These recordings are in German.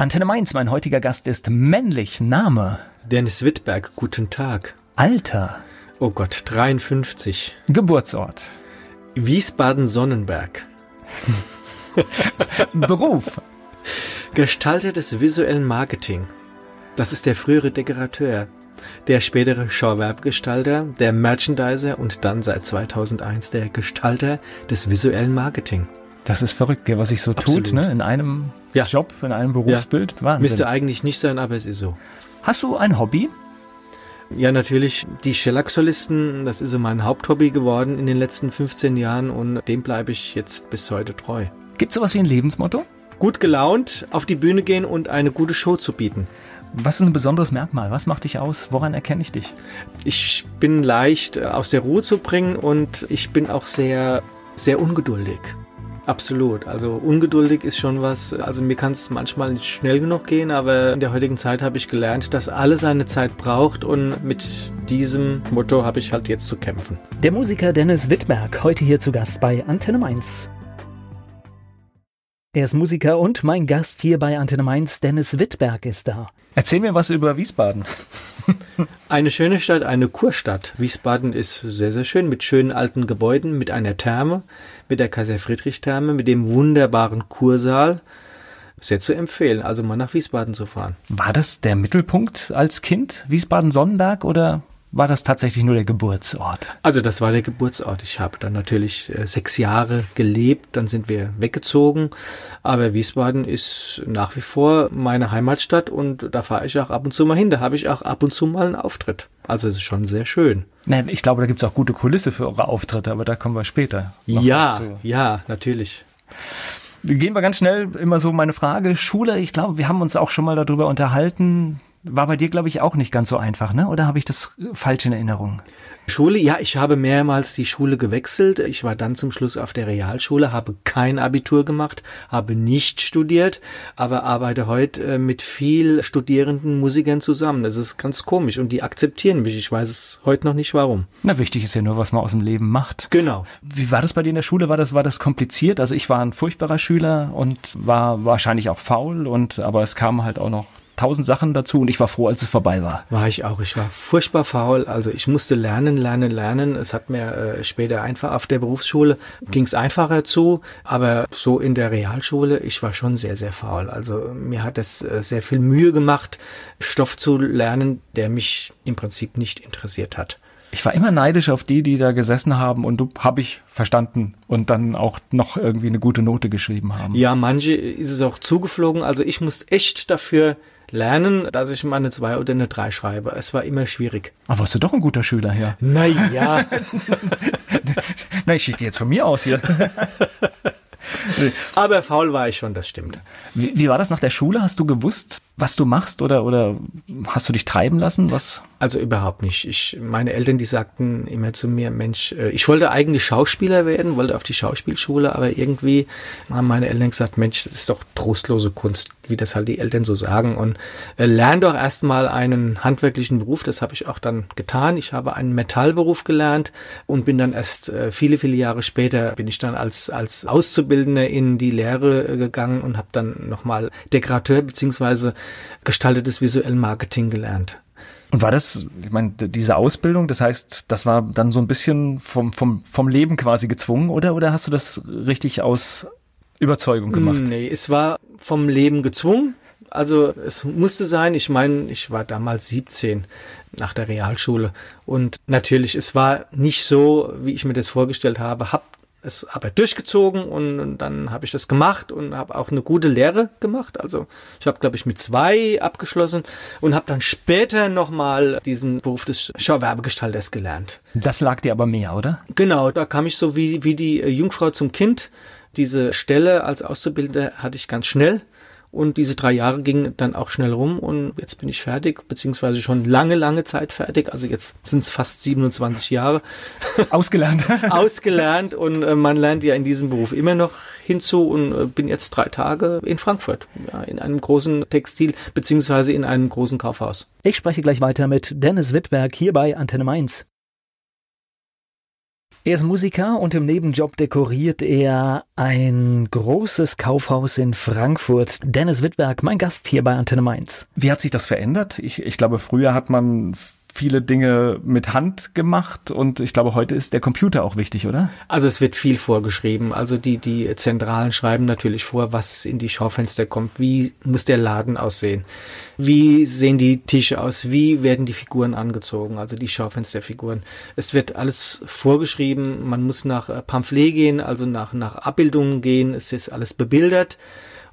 Antenne Mainz, mein heutiger Gast ist männlich. Name? Dennis Wittberg, guten Tag. Alter? Oh Gott, 53. Geburtsort? Wiesbaden-Sonnenberg. Beruf? Gestalter des visuellen Marketing. Das ist der frühere Dekorateur, der spätere Showwerbgestalter, der Merchandiser und dann seit 2001 der Gestalter des visuellen Marketing. Das ist verrückt, gell, was sich so Absolut. tut, ne? In einem Ja. Job, in einem Berufsbild. Wahnsinn. Müsste eigentlich nicht sein, aber es ist so. Hast du ein Hobby? Ja, natürlich die Shellac-Solisten, das ist so mein Haupthobby geworden in den letzten 15 Jahren und dem bleibe ich jetzt bis heute treu. Gibt sowas wie ein Lebensmotto? Gut gelaunt auf die Bühne gehen und eine gute Show zu bieten. Was ist ein besonderes Merkmal? Was macht dich aus? Woran erkenne ich dich? Ich bin leicht äh, aus der Ruhe zu bringen und ich bin auch sehr, sehr ungeduldig. Absolut. Also ungeduldig ist schon was, also mir kann es manchmal nicht schnell genug gehen, aber in der heutigen Zeit habe ich gelernt, dass alles seine Zeit braucht und mit diesem Motto habe ich halt jetzt zu kämpfen. Der Musiker Dennis Wittberg, heute hier zu Gast bei Antenne Mainz. Er ist Musiker und mein Gast hier bei Antenne Mainz, Dennis Wittberg, ist da. Erzähl mir was über Wiesbaden. Eine schöne Stadt, eine Kurstadt. Wiesbaden ist sehr, sehr schön mit schönen alten Gebäuden, mit einer Therme, mit der Kaiser-Friedrich-Therme, mit dem wunderbaren Kursaal. Sehr zu empfehlen, also mal nach Wiesbaden zu fahren. War das der Mittelpunkt als Kind, Wiesbaden-Sonnenberg, oder war das tatsächlich nur der Geburtsort? Also das war der Geburtsort. Ich habe dann natürlich äh, sechs Jahre gelebt, dann sind wir weggezogen. Aber Wiesbaden ist nach wie vor meine Heimatstadt und da fahre ich auch ab und zu mal hin. Da habe ich auch ab und zu mal einen Auftritt. Also es ist schon sehr schön. Nein, ich glaube, da gibt es auch gute Kulisse für eure Auftritte, aber da kommen wir später. Ja, dazu. ja, natürlich. Gehen wir ganz schnell immer so meine Frage. Schule, ich glaube, wir haben uns auch schon mal darüber unterhalten. War bei dir, glaube ich, auch nicht ganz so einfach, ne? Oder habe ich das falsch in Erinnerung? Schule, ja, ich habe mehrmals die Schule gewechselt. Ich war dann zum Schluss auf der Realschule, habe kein Abitur gemacht, habe nicht studiert, aber arbeite heute äh, mit viel studierenden Musikern zusammen. Das ist ganz komisch und die akzeptieren mich. Ich weiß es heute noch nicht warum. Na, wichtig ist ja nur, was man aus dem Leben macht. Genau. Wie war das bei dir in der Schule? War das, war das kompliziert? Also ich war ein furchtbarer Schüler und war wahrscheinlich auch faul und, aber es kamen halt auch noch tausend Sachen dazu und ich war froh, als es vorbei war. War ich auch. Ich war furchtbar faul. Also ich musste lernen, lernen, lernen. Es hat mir äh, später einfach auf der Berufsschule ging es einfacher zu, aber so in der Realschule, ich war schon sehr, sehr faul. Also mir hat es äh, sehr viel Mühe gemacht, Stoff zu lernen, der mich im Prinzip nicht interessiert hat. Ich war immer neidisch auf die, die da gesessen haben und du habe ich verstanden und dann auch noch irgendwie eine gute Note geschrieben haben. Ja, manche ist es auch zugeflogen. Also ich musste echt dafür lernen, dass ich mal eine 2 oder eine 3 schreibe. Es war immer schwierig. Aber warst du doch ein guter Schüler hier. Naja, Na, ich schicke jetzt von mir aus hier. aber faul war ich schon, das stimmt. Wie, wie war das nach der Schule? Hast du gewusst, was du machst oder, oder hast du dich treiben lassen? Was? Also überhaupt nicht. Ich, meine Eltern, die sagten immer zu mir, Mensch, äh, ich wollte eigentlich Schauspieler werden, wollte auf die Schauspielschule, aber irgendwie haben meine Eltern gesagt, Mensch, das ist doch trostlose Kunst, wie das halt die Eltern so sagen. Und äh, lern doch erstmal einen handwerklichen Beruf. Das habe ich auch dann getan. Ich habe einen Metallberuf gelernt und bin dann erst äh, viele, viele Jahre später bin ich dann als, als Auszubildender in die Lehre äh, gegangen und habe dann nochmal Dekorateur beziehungsweise gestaltetes visuell Marketing gelernt. Und war das, ich meine, diese Ausbildung, das heißt, das war dann so ein bisschen vom, vom, vom Leben quasi gezwungen, oder? Oder hast du das richtig aus Überzeugung gemacht? Nee, es war vom Leben gezwungen. Also es musste sein, ich meine, ich war damals 17 nach der Realschule und natürlich, es war nicht so, wie ich mir das vorgestellt habe, hab es aber durchgezogen und, und dann habe ich das gemacht und habe auch eine gute Lehre gemacht. Also ich habe, glaube ich, mit zwei abgeschlossen und habe dann später nochmal diesen Beruf des Schauwerbegestalters gelernt. Das lag dir aber mehr, oder? Genau, da kam ich so wie, wie die äh, Jungfrau zum Kind. Diese Stelle als Auszubildender hatte ich ganz schnell. Und diese drei Jahre gingen dann auch schnell rum und jetzt bin ich fertig, beziehungsweise schon lange, lange Zeit fertig. Also jetzt sind es fast 27 Jahre Ausgelernt. ausgelernt und äh, man lernt ja in diesem Beruf immer noch hinzu und äh, bin jetzt drei Tage in Frankfurt, ja, in einem großen Textil, beziehungsweise in einem großen Kaufhaus. Ich spreche gleich weiter mit Dennis Wittberg hier bei Antenne Mainz. Er ist Musiker und im Nebenjob dekoriert er ein großes Kaufhaus in Frankfurt. Dennis Wittberg, mein Gast hier bei Antenne Mainz. Wie hat sich das verändert? Ich, ich glaube, früher hat man viele Dinge mit Hand gemacht und ich glaube, heute ist der Computer auch wichtig, oder? Also es wird viel vorgeschrieben. Also die, die Zentralen schreiben natürlich vor, was in die Schaufenster kommt. Wie muss der Laden aussehen? Wie sehen die Tische aus? Wie werden die Figuren angezogen? Also die Schaufensterfiguren. Es wird alles vorgeschrieben. Man muss nach äh, Pamphlet gehen, also nach, nach Abbildungen gehen. Es ist alles bebildert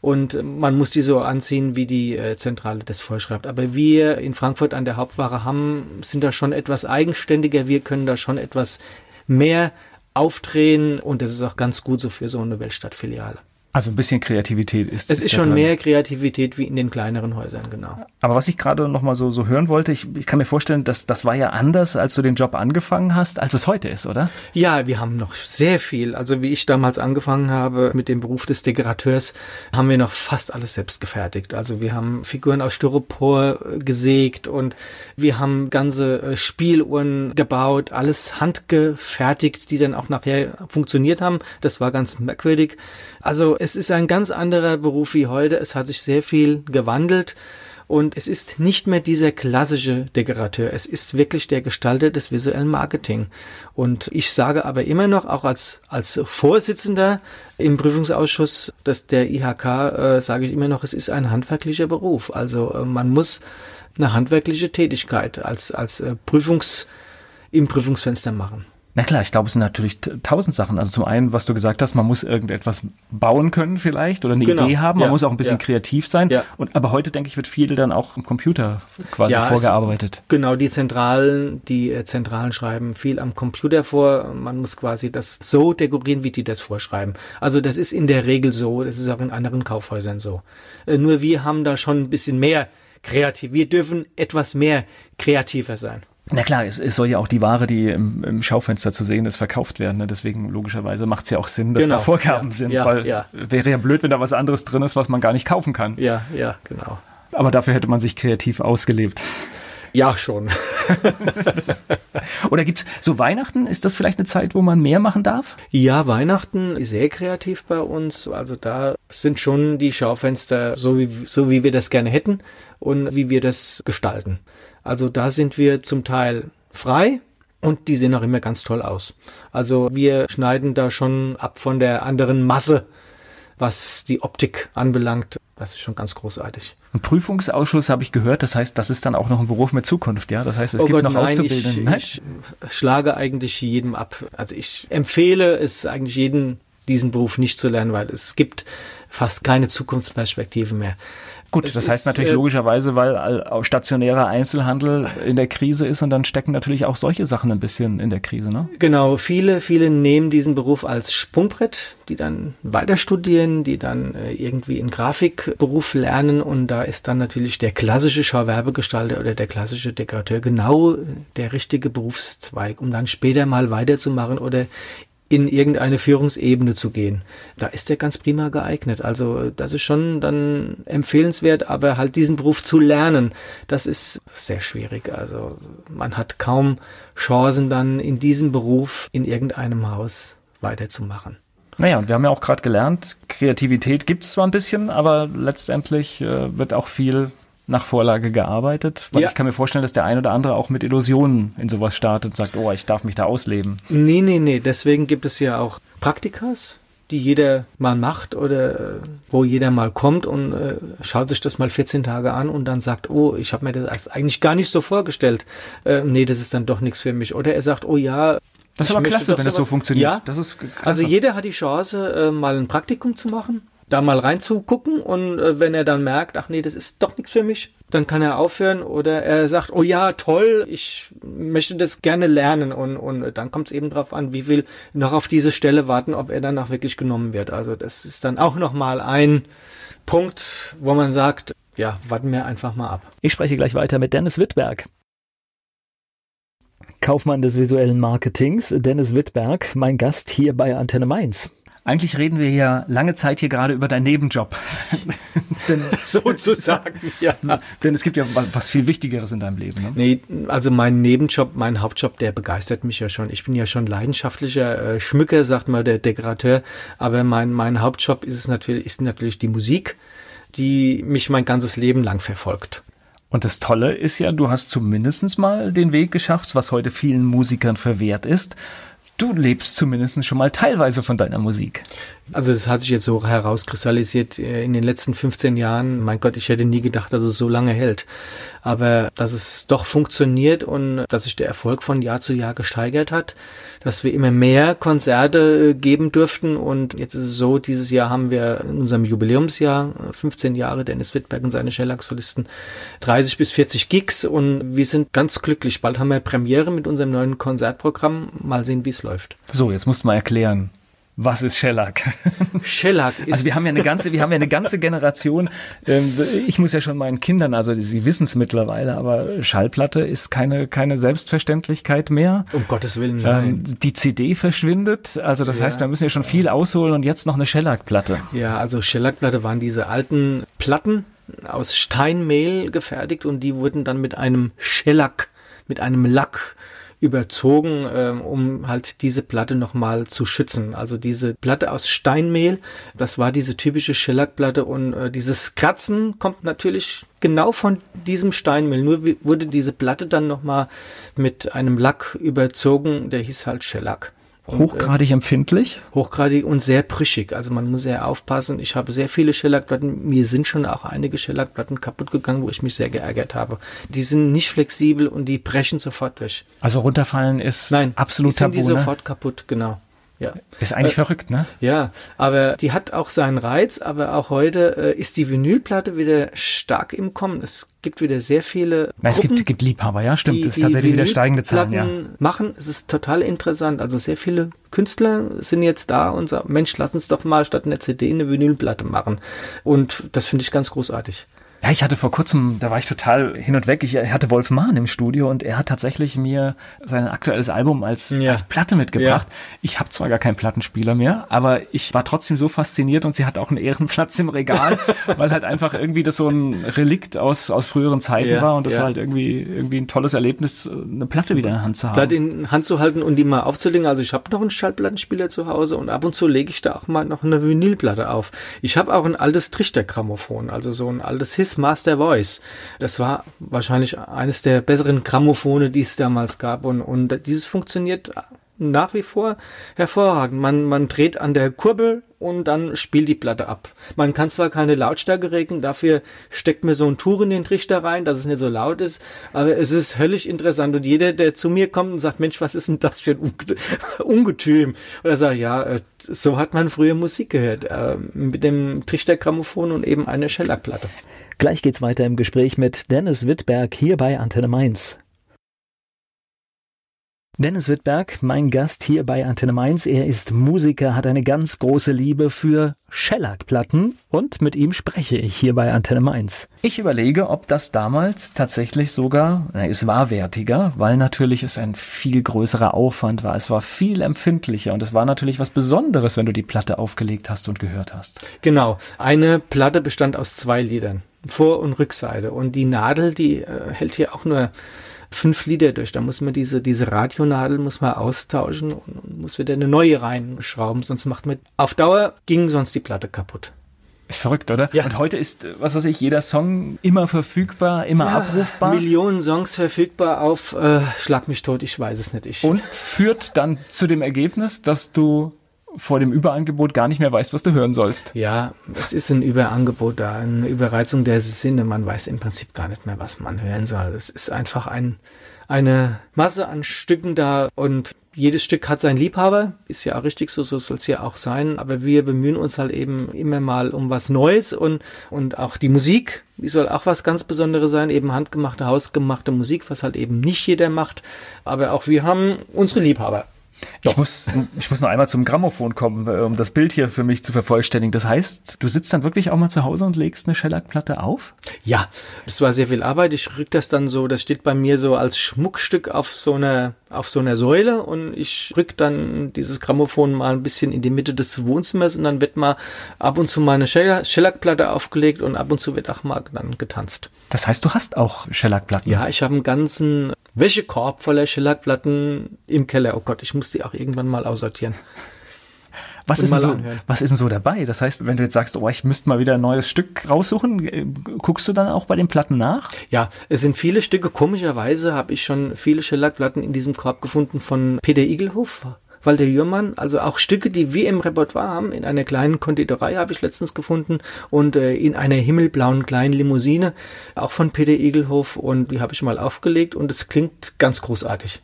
und man muss die so anziehen, wie die äh, Zentrale das vorschreibt. Aber wir in Frankfurt an der Hauptwache haben, sind da schon etwas eigenständiger. Wir können da schon etwas mehr aufdrehen und das ist auch ganz gut so für so eine Weltstadtfiliale. Also ein bisschen Kreativität ist es. ist schon drin. mehr Kreativität wie in den kleineren Häusern, genau. Aber was ich gerade noch mal so, so hören wollte, ich, ich kann mir vorstellen, dass das war ja anders, als du den Job angefangen hast, als es heute ist, oder? Ja, wir haben noch sehr viel. Also wie ich damals angefangen habe mit dem Beruf des Dekorateurs, haben wir noch fast alles selbst gefertigt. Also wir haben Figuren aus Styropor gesägt und wir haben ganze äh, Spieluhren gebaut, alles handgefertigt, die dann auch nachher funktioniert haben. Das war ganz merkwürdig. Also es ist ein ganz anderer Beruf wie heute. Es hat sich sehr viel gewandelt. Und es ist nicht mehr dieser klassische Dekorateur. Es ist wirklich der Gestalter des visuellen Marketing. Und ich sage aber immer noch, auch als, als Vorsitzender im Prüfungsausschuss des, der IHK, äh, sage ich immer noch, es ist ein handwerklicher Beruf. Also äh, man muss eine handwerkliche Tätigkeit als, als äh, Prüfungs, im Prüfungsfenster machen. Na klar, ich glaube, es sind natürlich tausend Sachen. Also zum einen, was du gesagt hast, man muss irgendetwas bauen können vielleicht oder eine genau. Idee haben. Man ja. muss auch ein bisschen ja. kreativ sein. Ja. Und, aber heute, denke ich, wird viel dann auch im Computer quasi vorgearbeitet. Es, genau, die Zentralen, die äh, Zentralen schreiben viel am Computer vor. Man muss quasi das so dekorieren, wie die das vorschreiben. Also das ist in der Regel so. Das ist auch in anderen Kaufhäusern so. Äh, nur wir haben da schon ein bisschen mehr kreativ. Wir dürfen etwas mehr kreativer sein. Na klar, es, es soll ja auch die Ware, die im, im Schaufenster zu sehen ist, verkauft werden. Ne? Deswegen logischerweise macht es ja auch Sinn, dass genau. da Vorgaben ja, sind, ja, weil ja. wäre ja blöd, wenn da was anderes drin ist, was man gar nicht kaufen kann. Ja, ja, genau. Aber dafür hätte man sich kreativ ausgelebt. Ja, schon. Oder gibt's so Weihnachten? Ist das vielleicht eine Zeit, wo man mehr machen darf? Ja, Weihnachten ist sehr kreativ bei uns. Also da sind schon die Schaufenster so wie, so wie wir das gerne hätten und wie wir das gestalten. Also da sind wir zum Teil frei, und die sehen auch immer ganz toll aus. Also wir schneiden da schon ab von der anderen Masse, was die Optik anbelangt. Das ist schon ganz großartig. Ein Prüfungsausschuss habe ich gehört, das heißt, das ist dann auch noch ein Beruf mit Zukunft, ja? Das heißt, es oh gibt Gott, noch nein, Auszubildende. Ich, ich schlage eigentlich jedem ab. Also ich empfehle es eigentlich jedem, diesen Beruf nicht zu lernen, weil es gibt fast keine Zukunftsperspektive mehr. Gut, es das heißt natürlich äh, logischerweise, weil stationärer Einzelhandel in der Krise ist und dann stecken natürlich auch solche Sachen ein bisschen in der Krise, ne? Genau, viele, viele nehmen diesen Beruf als Sprungbrett, die dann weiter studieren, die dann äh, irgendwie in Grafikberuf lernen und da ist dann natürlich der klassische Schauwerbegestalter oder der klassische Dekorateur genau der richtige Berufszweig, um dann später mal weiterzumachen oder in irgendeine Führungsebene zu gehen. Da ist er ganz prima geeignet. Also das ist schon dann empfehlenswert, aber halt diesen Beruf zu lernen, das ist sehr schwierig. Also man hat kaum Chancen dann in diesem Beruf in irgendeinem Haus weiterzumachen. Naja, und wir haben ja auch gerade gelernt, Kreativität gibt es zwar ein bisschen, aber letztendlich äh, wird auch viel nach Vorlage gearbeitet? Weil ja. ich kann mir vorstellen, dass der ein oder andere auch mit Illusionen in sowas startet und sagt, oh, ich darf mich da ausleben. Nee, nee, nee. Deswegen gibt es ja auch Praktikas, die jeder mal macht oder äh, wo jeder mal kommt und äh, schaut sich das mal 14 Tage an und dann sagt, oh, ich habe mir das eigentlich gar nicht so vorgestellt. Äh, nee, das ist dann doch nichts für mich. Oder er sagt, oh ja, das ist aber klasse, wenn das so funktioniert. Ja, das ist also jeder hat die Chance, äh, mal ein Praktikum zu machen da mal reinzugucken und äh, wenn er dann merkt, ach nee, das ist doch nichts für mich, dann kann er aufhören oder er sagt, oh ja, toll, ich möchte das gerne lernen und, und dann kommt es eben drauf an, wie viel noch auf diese Stelle warten, ob er danach wirklich genommen wird. Also das ist dann auch nochmal ein Punkt, wo man sagt, ja, warten wir einfach mal ab. Ich spreche gleich weiter mit Dennis Wittberg. Kaufmann des visuellen Marketings, Dennis Wittberg, mein Gast hier bei Antenne Mainz. Eigentlich reden wir ja lange Zeit hier gerade über deinen Nebenjob. denn, Sozusagen, ja. Denn es gibt ja was viel Wichtigeres in deinem Leben. Ne? Nee, also mein Nebenjob, mein Hauptjob, der begeistert mich ja schon. Ich bin ja schon leidenschaftlicher äh, Schmücker, sagt mal der Dekorateur. Aber mein, mein Hauptjob ist es natürlich, ist natürlich die Musik, die mich mein ganzes Leben lang verfolgt. Und das Tolle ist ja, du hast zumindest mal den Weg geschafft, was heute vielen Musikern verwehrt ist du lebst zumindest schon mal teilweise von deiner Musik. Also das hat sich jetzt so herauskristallisiert äh, in den letzten 15 Jahren. Mein Gott, ich hätte nie gedacht, dass es so lange hält. Aber dass es doch funktioniert und dass sich der Erfolg von Jahr zu Jahr gesteigert hat, dass wir immer mehr Konzerte äh, geben durften. Und jetzt ist es so, dieses Jahr haben wir in unserem Jubiläumsjahr, 15 äh, Jahre Dennis Wittberg und seine Shellac-Solisten, 30 bis 40 Gigs und wir sind ganz glücklich. Bald haben wir Premiere mit unserem neuen Konzertprogramm. Mal sehen, wie es läuft. So, jetzt musst du mal erklären, was ist Shellac? Shellac ist. Also wir haben ja eine ganze, wir haben ja eine ganze Generation. Ähm, ich muss ja schon meinen Kindern, also sie wissen es mittlerweile, aber Schallplatte ist keine keine Selbstverständlichkeit mehr. Um Gottes Willen. Ähm, die CD verschwindet. Also das ja. heißt, wir müssen ja schon viel ausholen und jetzt noch eine Shellac-Platte. Ja, also Shellac-Platte waren diese alten Platten aus Steinmehl gefertigt und die wurden dann mit einem Shellac, mit einem Lack überzogen, ähm, um halt diese Platte nochmal zu schützen. Also diese Platte aus Steinmehl, das war diese typische Schellackplatte und äh, dieses Kratzen kommt natürlich genau von diesem Steinmehl. Nur wurde diese Platte dann nochmal mit einem Lack überzogen, der hieß halt Shellac. Hochgradig empfindlich? Hochgradig und sehr brüchig. Also man muss sehr aufpassen. Ich habe sehr viele Shellackplatten. Mir sind schon auch einige Shellackplatten kaputt gegangen, wo ich mich sehr geärgert habe. Die sind nicht flexibel und die brechen sofort durch. Also runterfallen ist Nein, absolut tabu. Nein, sind die ne? sofort kaputt, genau. Ja. Ist eigentlich äh, verrückt, ne? Ja, aber die hat auch seinen Reiz, aber auch heute äh, ist die Vinylplatte wieder stark im Kommen. Es gibt wieder sehr viele. Na, es gibt, gibt Liebhaber, ja, stimmt. Die, es ist tatsächlich wieder steigende Zahlen, ja. machen. Es ist total interessant. Also sehr viele Künstler sind jetzt da und sagen, Mensch, lass uns doch mal statt einer CD eine Vinylplatte machen. Und das finde ich ganz großartig. Ja, ich hatte vor kurzem, da war ich total hin und weg. Ich hatte Wolf Mahn im Studio und er hat tatsächlich mir sein aktuelles Album als, ja. als Platte mitgebracht. Ja. Ich habe zwar gar keinen Plattenspieler mehr, aber ich war trotzdem so fasziniert und sie hat auch einen Ehrenplatz im Regal, weil halt einfach irgendwie das so ein Relikt aus, aus früheren Zeiten ja, war und das war halt irgendwie, irgendwie ein tolles Erlebnis, eine Platte wieder in der Hand zu haben. Platte in Hand zu halten und die mal aufzulegen. Also ich habe noch einen Schallplattenspieler zu Hause und ab und zu lege ich da auch mal noch eine Vinylplatte auf. Ich habe auch ein altes Trichtergrammophon, also so ein altes His His Master Voice. Das war wahrscheinlich eines der besseren Grammophone, die es damals gab. Und, und dieses funktioniert nach wie vor hervorragend. Man, man dreht an der Kurbel und dann spielt die Platte ab. Man kann zwar keine Lautstärke regeln, dafür steckt mir so ein Tuch in den Trichter rein, dass es nicht so laut ist, aber es ist höllisch interessant und jeder, der zu mir kommt und sagt, Mensch, was ist denn das für ein Ungetüm? Oder sagt, ja, äh, so hat man früher Musik gehört, äh, mit dem Trichtergrammophon und eben einer Schellackplatte. Gleich geht's weiter im Gespräch mit Dennis Wittberg hier bei Antenne Mainz. Dennis Wittberg, mein Gast hier bei Antenne Mainz. Er ist Musiker, hat eine ganz große Liebe für Shellac-Platten und mit ihm spreche ich hier bei Antenne Mainz. Ich überlege, ob das damals tatsächlich sogar, na, es war wertiger, weil natürlich es ein viel größerer Aufwand war. Es war viel empfindlicher und es war natürlich was Besonderes, wenn du die Platte aufgelegt hast und gehört hast. Genau. Eine Platte bestand aus zwei Liedern. Vor- und Rückseite. Und die Nadel, die äh, hält hier auch nur fünf Lieder durch. Da muss man diese, diese Radionadel muss man austauschen und, muss wieder eine neue reinschrauben, sonst macht man, auf Dauer ging sonst die Platte kaputt. Ist verrückt, oder? Ja. Und heute ist, was weiß ich, jeder Song immer verfügbar, immer ja, abrufbar. Millionen Songs verfügbar auf äh, Schlag mich tot, ich weiß es nicht. Ich. Und führt dann zu dem Ergebnis, dass du vor dem Überangebot gar nicht mehr weißt, was du hören sollst. Ja, es ist ein Überangebot da, eine Überreizung der Sinne. Man weiß im Prinzip gar nicht mehr, was man hören soll. Es ist einfach ein, eine Masse an Stücken da und jedes Stück hat seinen Liebhaber, ist ja auch richtig so, so soll es ja auch sein. Aber wir bemühen uns halt eben immer mal um was Neues und, und auch die Musik, die soll auch was ganz Besonderes sein, eben handgemachte, hausgemachte Musik, was halt eben nicht jeder macht. Aber auch wir haben unsere Liebhaber. Ich muss, ich muss noch einmal zum Grammophon kommen, äh, um das Bild hier für mich zu vervollständigen. Das heißt, du sitzt dann wirklich auch mal zu Hause und legst eine Schellackplatte auf? Ja, das war sehr viel Arbeit. Ich rück das dann so, das steht bei mir so als Schmuckstück auf so einer, auf so einer Säule und ich rück dann dieses Grammophon mal ein bisschen in die Mitte des Wohnzimmers und dann wird mal ab und zu mal eine Schellackplatte aufgelegt und ab und zu wird auch mal dann getanzt. Das heißt, du hast auch Schellackplatten? Ja, ich habe einen ganzen Wäschekorb voller Schellackplatten im Keller. Oh Gott, ich muss die auch irgendwann mal aussortieren. Was ist, so, was ist denn so dabei? Das heißt, wenn du jetzt sagst, oh, ich müsste mal wieder ein neues Stück raussuchen, äh, guckst du dann auch bei den Platten nach? Ja, es sind viele Stücke. Komischerweise habe ich schon viele Schellackplatten in diesem Korb gefunden von Peter Igelhoff. Walter Jürmann, also auch Stücke, die wir im Repertoire haben. In einer kleinen Konditorei habe ich letztens gefunden und äh, in einer himmelblauen kleinen Limousine, auch von Peter Igelhoff und die habe ich mal aufgelegt und es klingt ganz großartig.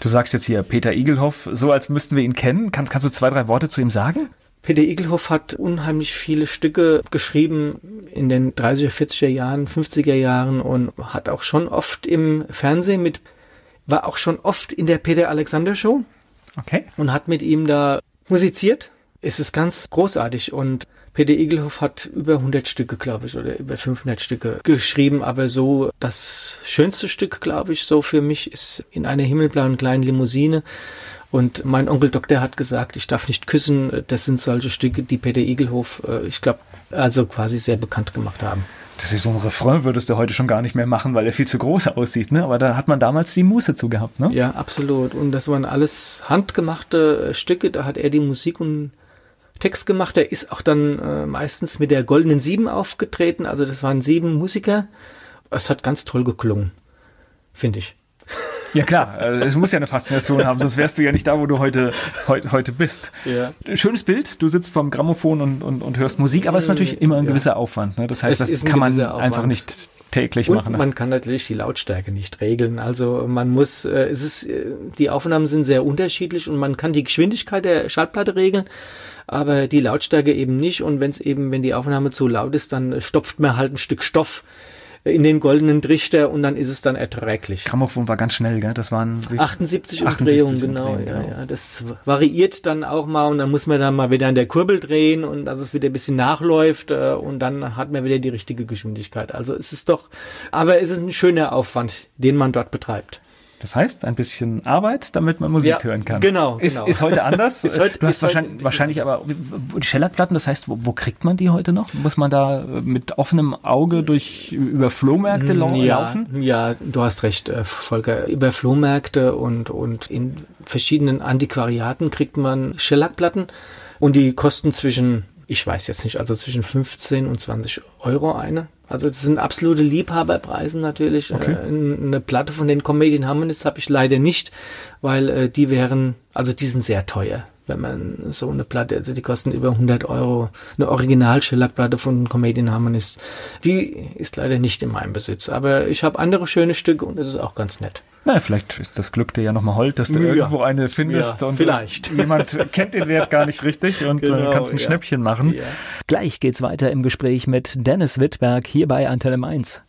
Du sagst jetzt hier Peter Igelhoff, so als müssten wir ihn kennen. Kann, kannst du zwei, drei Worte zu ihm sagen? Peter Igelhoff hat unheimlich viele Stücke geschrieben in den 30er, 40er Jahren, 50er Jahren und hat auch schon oft im Fernsehen mit, war auch schon oft in der Peter Alexander Show. Okay. Und hat mit ihm da musiziert. Es ist ganz großartig und Peter Igelhoff hat über 100 Stücke, glaube ich, oder über 500 Stücke geschrieben, aber so das schönste Stück, glaube ich, so für mich ist in einer himmelblauen kleinen Limousine. Und mein Onkel Doktor hat gesagt, ich darf nicht küssen. Das sind solche Stücke, die Peter Igelhoff, äh, ich glaube, also quasi sehr bekannt gemacht haben. Das ist so ein Refrain, würdest du heute schon gar nicht mehr machen, weil er viel zu groß aussieht, ne? Aber da hat man damals die Muße zu gehabt, ne? Ja, absolut. Und das waren alles handgemachte Stücke. Da hat er die Musik und Text gemacht. Er ist auch dann äh, meistens mit der Goldenen Sieben aufgetreten. Also das waren sieben Musiker. Es hat ganz toll geklungen, finde ich. Ja klar, äh, es muss ja eine Faszination haben, sonst wärst du ja nicht da, wo du heute, heute, heute bist. Ja. Schönes Bild, du sitzt vorm Grammophon und, und, und hörst Musik, aber es ist natürlich immer ein ja. gewisser Aufwand. Ne? Das heißt, es das kann man Aufwand. einfach nicht täglich und machen. Ne? Man kann natürlich die Lautstärke nicht regeln. Also man muss, äh, es ist, äh, die Aufnahmen sind sehr unterschiedlich und man kann die Geschwindigkeit der Schallplatte regeln, aber die Lautstärke eben nicht. Und wenn es eben, wenn die Aufnahme zu laut ist, dann stopft man halt ein Stück Stoff in den goldenen Trichter und dann ist es dann erträglich. Grammophon war ganz schnell, gell? Das waren 78 Umdrehungen, genau, genau. Ja, ja. Das variiert dann auch mal und dann muss man dann mal wieder an der Kurbel drehen und dass es wieder ein bisschen nachläuft äh, und dann hat man wieder die richtige Geschwindigkeit. Also es ist doch, aber es ist ein schöner Aufwand, den man dort betreibt. Das heißt, ein bisschen Arbeit, damit man Musik ja, hören kann. Genau. Ist, genau. ist heute anders. ist heute, du hast wahrscheinlich, wahrscheinlich aber die Schellackplatten, das heißt, wo, wo, kriegt man die heute noch? Muss man da mit offenem Auge durch über Flohmärkte ja, laufen? Ja, du hast recht, äh, Volker. Über Flohmärkte und, und in verschiedenen Antiquariaten kriegt man Schellackplatten und die kosten zwischen, ich weiß jetzt nicht, also zwischen 15 und 20 Euro eine. Also das sind absolute Liebhaberpreise natürlich. Okay. Äh, eine Platte von den Comedian Harmonists habe ich leider nicht, weil äh, die wären, also die sind sehr teuer wenn man so eine Platte, also die kosten über 100 Euro, eine Original-Schellackplatte von Comedian Harmonist, die ist leider nicht in meinem Besitz. Aber ich habe andere schöne Stücke und das ist auch ganz nett. Na, vielleicht ist das Glück dir ja nochmal hold, dass du ja. irgendwo eine findest ja, und vielleicht. jemand kennt den Wert gar nicht richtig und äh, genau, kannst ein ja. Schnäppchen machen. Gleich geht's weiter im Gespräch mit Dennis Wittberg hier bei Antenne Mainz.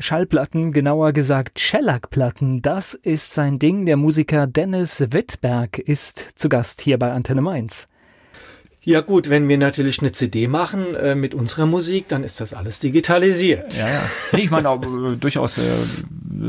Schallplatten, genauer gesagt Shellac-Platten, das ist sein Ding. Der Musiker Dennis Wittberg ist zu Gast hier bei Antenne Mainz. Ja gut, wenn wir natürlich eine CD machen äh, mit unserer Musik, dann ist das alles digitalisiert. Ja, ja. Nee, ich meine auch äh, durchaus äh,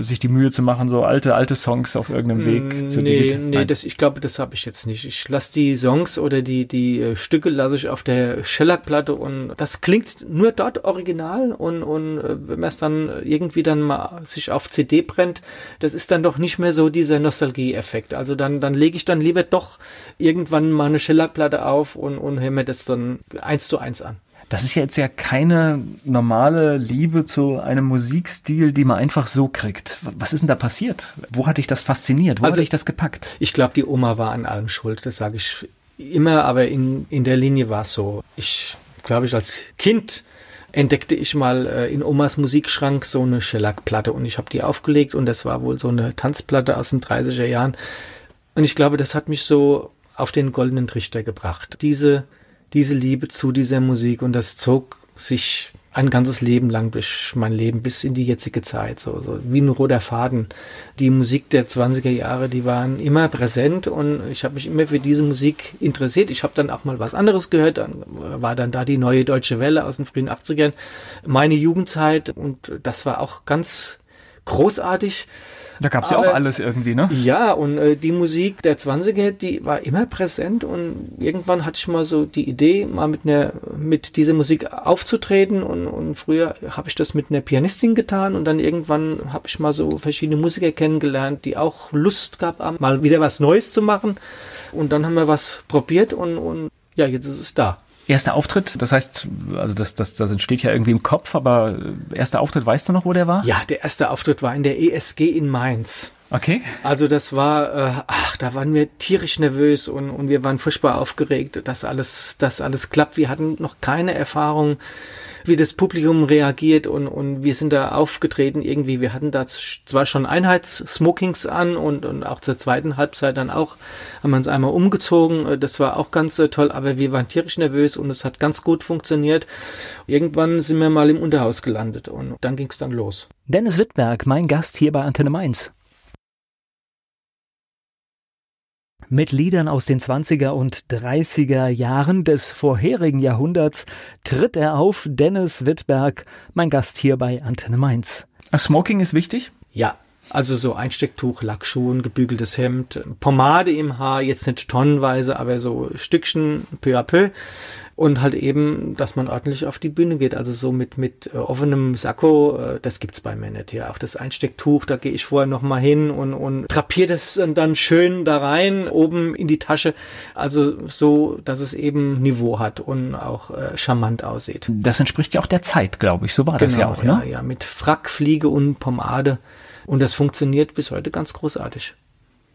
sich die Mühe zu machen, so alte, alte Songs auf irgendeinem Weg mm, zu Nee, nee, das, ich glaube, das habe ich jetzt nicht. Ich lasse die Songs oder die, die äh, Stücke lasse ich auf der Shellac-Platte und das klingt nur dort original und, und äh, wenn man es dann irgendwie dann mal sich auf CD brennt, das ist dann doch nicht mehr so dieser Nostalgie-Effekt. Also dann, dann lege ich dann lieber doch irgendwann mal eine Shellac-Platte auf und und höre mir das dann eins zu eins an. Das ist ja jetzt ja keine normale Liebe zu einem Musikstil, die man einfach so kriegt. Was ist denn da passiert? Wo hat dich das fasziniert? Wo also, hat dich das gepackt? Ich glaube, die Oma war an allem schuld. Das sage ich immer, aber in, in der Linie war es so. Ich glaube, ich als Kind entdeckte ich mal äh, in Omas Musikschrank so eine Shellac-Platte und ich habe die aufgelegt und das war wohl so eine Tanzplatte aus den 30er Jahren. Und ich glaube, das hat mich so auf den goldenen Trichter gebracht. Diese, diese Liebe zu dieser Musik und das zog sich ein ganzes Leben lang durch mein Leben bis in die jetzige Zeit, so, so wie ein roter Faden. Die Musik der 20er Jahre, die waren immer präsent und ich habe mich immer für diese Musik interessiert. Ich habe dann auch mal was anderes gehört, dann war dann da die neue deutsche Welle aus den frühen 80ern, meine Jugendzeit und das war auch ganz großartig. Da gab es ja auch alles irgendwie, ne? Ja, und äh, die Musik der 20er, die war immer präsent und irgendwann hatte ich mal so die Idee, mal mit einer, mit dieser Musik aufzutreten und, und früher habe ich das mit einer Pianistin getan und dann irgendwann habe ich mal so verschiedene Musiker kennengelernt, die auch Lust gab, mal wieder was Neues zu machen und dann haben wir was probiert und, und ja, jetzt ist es da. Erster Auftritt, das heißt, also das, das, das entsteht ja irgendwie im Kopf, aber erster Auftritt, weißt du noch, wo der war? Ja, der erste Auftritt war in der ESG in Mainz. Okay. Also das war, äh, ach, da waren wir tierisch nervös und, und wir waren furchtbar aufgeregt, dass alles, dass alles klappt. Wir hatten noch keine Erfahrung wie das Publikum reagiert und, und wir sind da aufgetreten irgendwie. Wir hatten da zwar schon Einheitssmokings an und, und auch zur zweiten Halbzeit dann auch haben wir uns einmal umgezogen. Das war auch ganz äh, toll, aber wir waren tierisch nervös und es hat ganz gut funktioniert. Irgendwann sind wir mal im Unterhaus gelandet und dann ging es dann los. Dennis Wittberg, mein Gast hier bei Antenne Mainz. Mit Liedern aus den 20er und 30er Jahren des vorherigen Jahrhunderts tritt er auf. Dennis Wittberg, mein Gast hier bei Antenne Mainz. Smoking ist wichtig? Ja, also so Einstecktuch, Lackschuhen, gebügeltes Hemd, Pomade im Haar, jetzt nicht tonnenweise, aber so Stückchen peu à peu und halt eben, dass man ordentlich auf die Bühne geht. Also so mit, mit äh, offenem Sakko, äh, das gibt's bei mir nicht. Ja, auch das Einstecktuch, da gehe ich vorher nochmal hin und, und drapiere das dann schön da rein, oben in die Tasche. Also so, dass es eben Niveau hat und auch äh, charmant aussieht. Das entspricht ja auch der Zeit, glaube ich. So war genau, das ja auch, ne? Ja, ja, mit Frack, Fliege und Pomade. Und das funktioniert bis heute ganz großartig.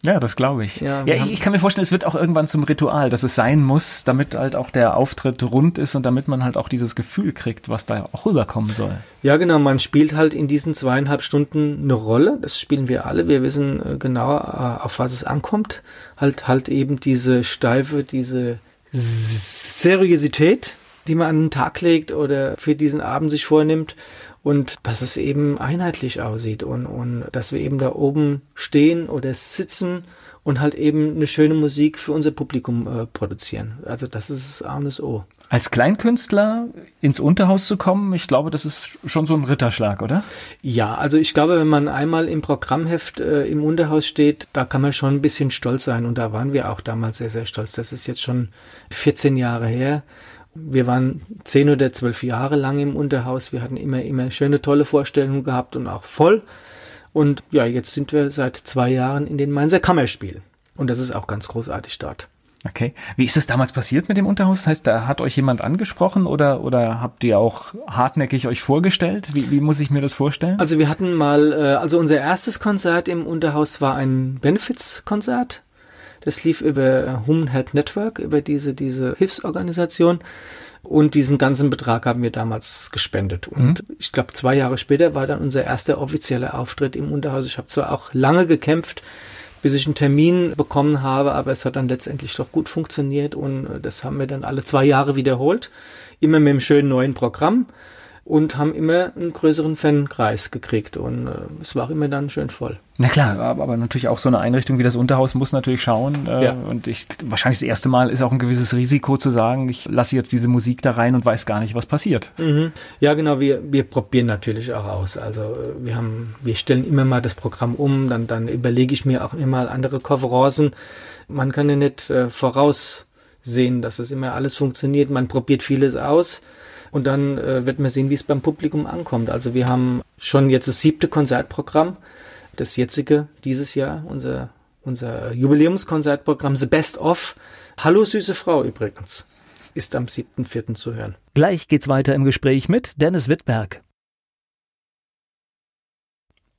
Ja, das glaube ich. Ja, ja ich, kann mir vorstellen, es wird auch irgendwann zum Ritual, dass es sein muss, damit halt auch der Auftritt rund ist und damit man halt auch dieses Gefühl kriegt, was da auch rüberkommen soll. Ja, genau. Man spielt halt in diesen zweieinhalb Stunden eine Rolle. Das spielen wir alle. Wir wissen äh, genau, äh, auf was es ankommt. Halt, halt eben diese steife, diese Seriosität, die man an den Tag legt oder für diesen Abend sich vornimmt und dass es eben einheitlich aussieht und, und dass wir eben da oben stehen oder sitzen und halt eben eine schöne Musik für unser Publikum äh, produzieren. Also das ist das A und das O. Als Kleinkünstler ins Unterhaus zu kommen, ich glaube, das ist schon so ein Ritterschlag, oder? Ja, also ich glaube, wenn man einmal im Programmheft äh, im Unterhaus steht, da kann man schon ein bisschen stolz sein und da waren wir auch damals sehr, sehr stolz. Das ist jetzt schon 14 Jahre her wir waren zehn oder zwölf Jahre lang im Unterhaus. Wir hatten immer, immer schöne, tolle Vorstellungen gehabt und auch voll. Und ja, jetzt sind wir seit zwei Jahren in den Mainzer Kammerspiel. Und das ist auch ganz großartig dort. Okay. Wie ist das damals passiert mit dem Unterhaus? Das heißt, da hat euch jemand angesprochen oder, oder habt ihr auch hartnäckig euch vorgestellt? Wie, wie muss ich mir das vorstellen? Also wir hatten mal, äh, also unser erstes Konzert im Unterhaus war ein Benefits-Konzert. Das lief über Human Health Network, über diese, diese Hilfsorganisation. Und diesen ganzen Betrag haben wir damals gespendet. Und mhm. ich glaube, zwei Jahre später war dann unser erster offizieller Auftritt im Unterhaus. Ich habe zwar auch lange gekämpft, bis ich einen Termin bekommen habe, aber es hat dann letztendlich doch gut funktioniert und das haben wir dann alle zwei Jahre wiederholt. Immer mit einem schönen neuen Programm und haben immer einen größeren Fankreis gekriegt und äh, es war auch immer dann schön voll. Na klar, aber, aber, natürlich auch so eine Einrichtung wie das Unterhaus muss natürlich schauen äh, ja. und ich wahrscheinlich das erste Mal ist auch ein gewisses Risiko zu sagen, ich lasse jetzt diese Musik da rein und weiß gar nicht, was passiert. Mhm. Ja, genau, wir wir probieren natürlich auch aus. Also äh, wir haben wir stellen immer mal das Programm um, dann dann überlege ich mir auch immer andere Konferenzen. Man kann ja nicht äh, voraussehen, dass das immer alles funktioniert. Man probiert vieles aus und dann äh, wird man sehen, wie es beim Publikum ankommt. Also wir haben schon jetzt das siebte Konzertprogramm, das jetzige dieses Jahr, unser, unser Jubiläumskonzertprogramm The Best of. Hallo süße Frau übrigens, ist am 7.4. zu hören. Gleich geht's weiter im Gespräch mit Dennis Wittberg.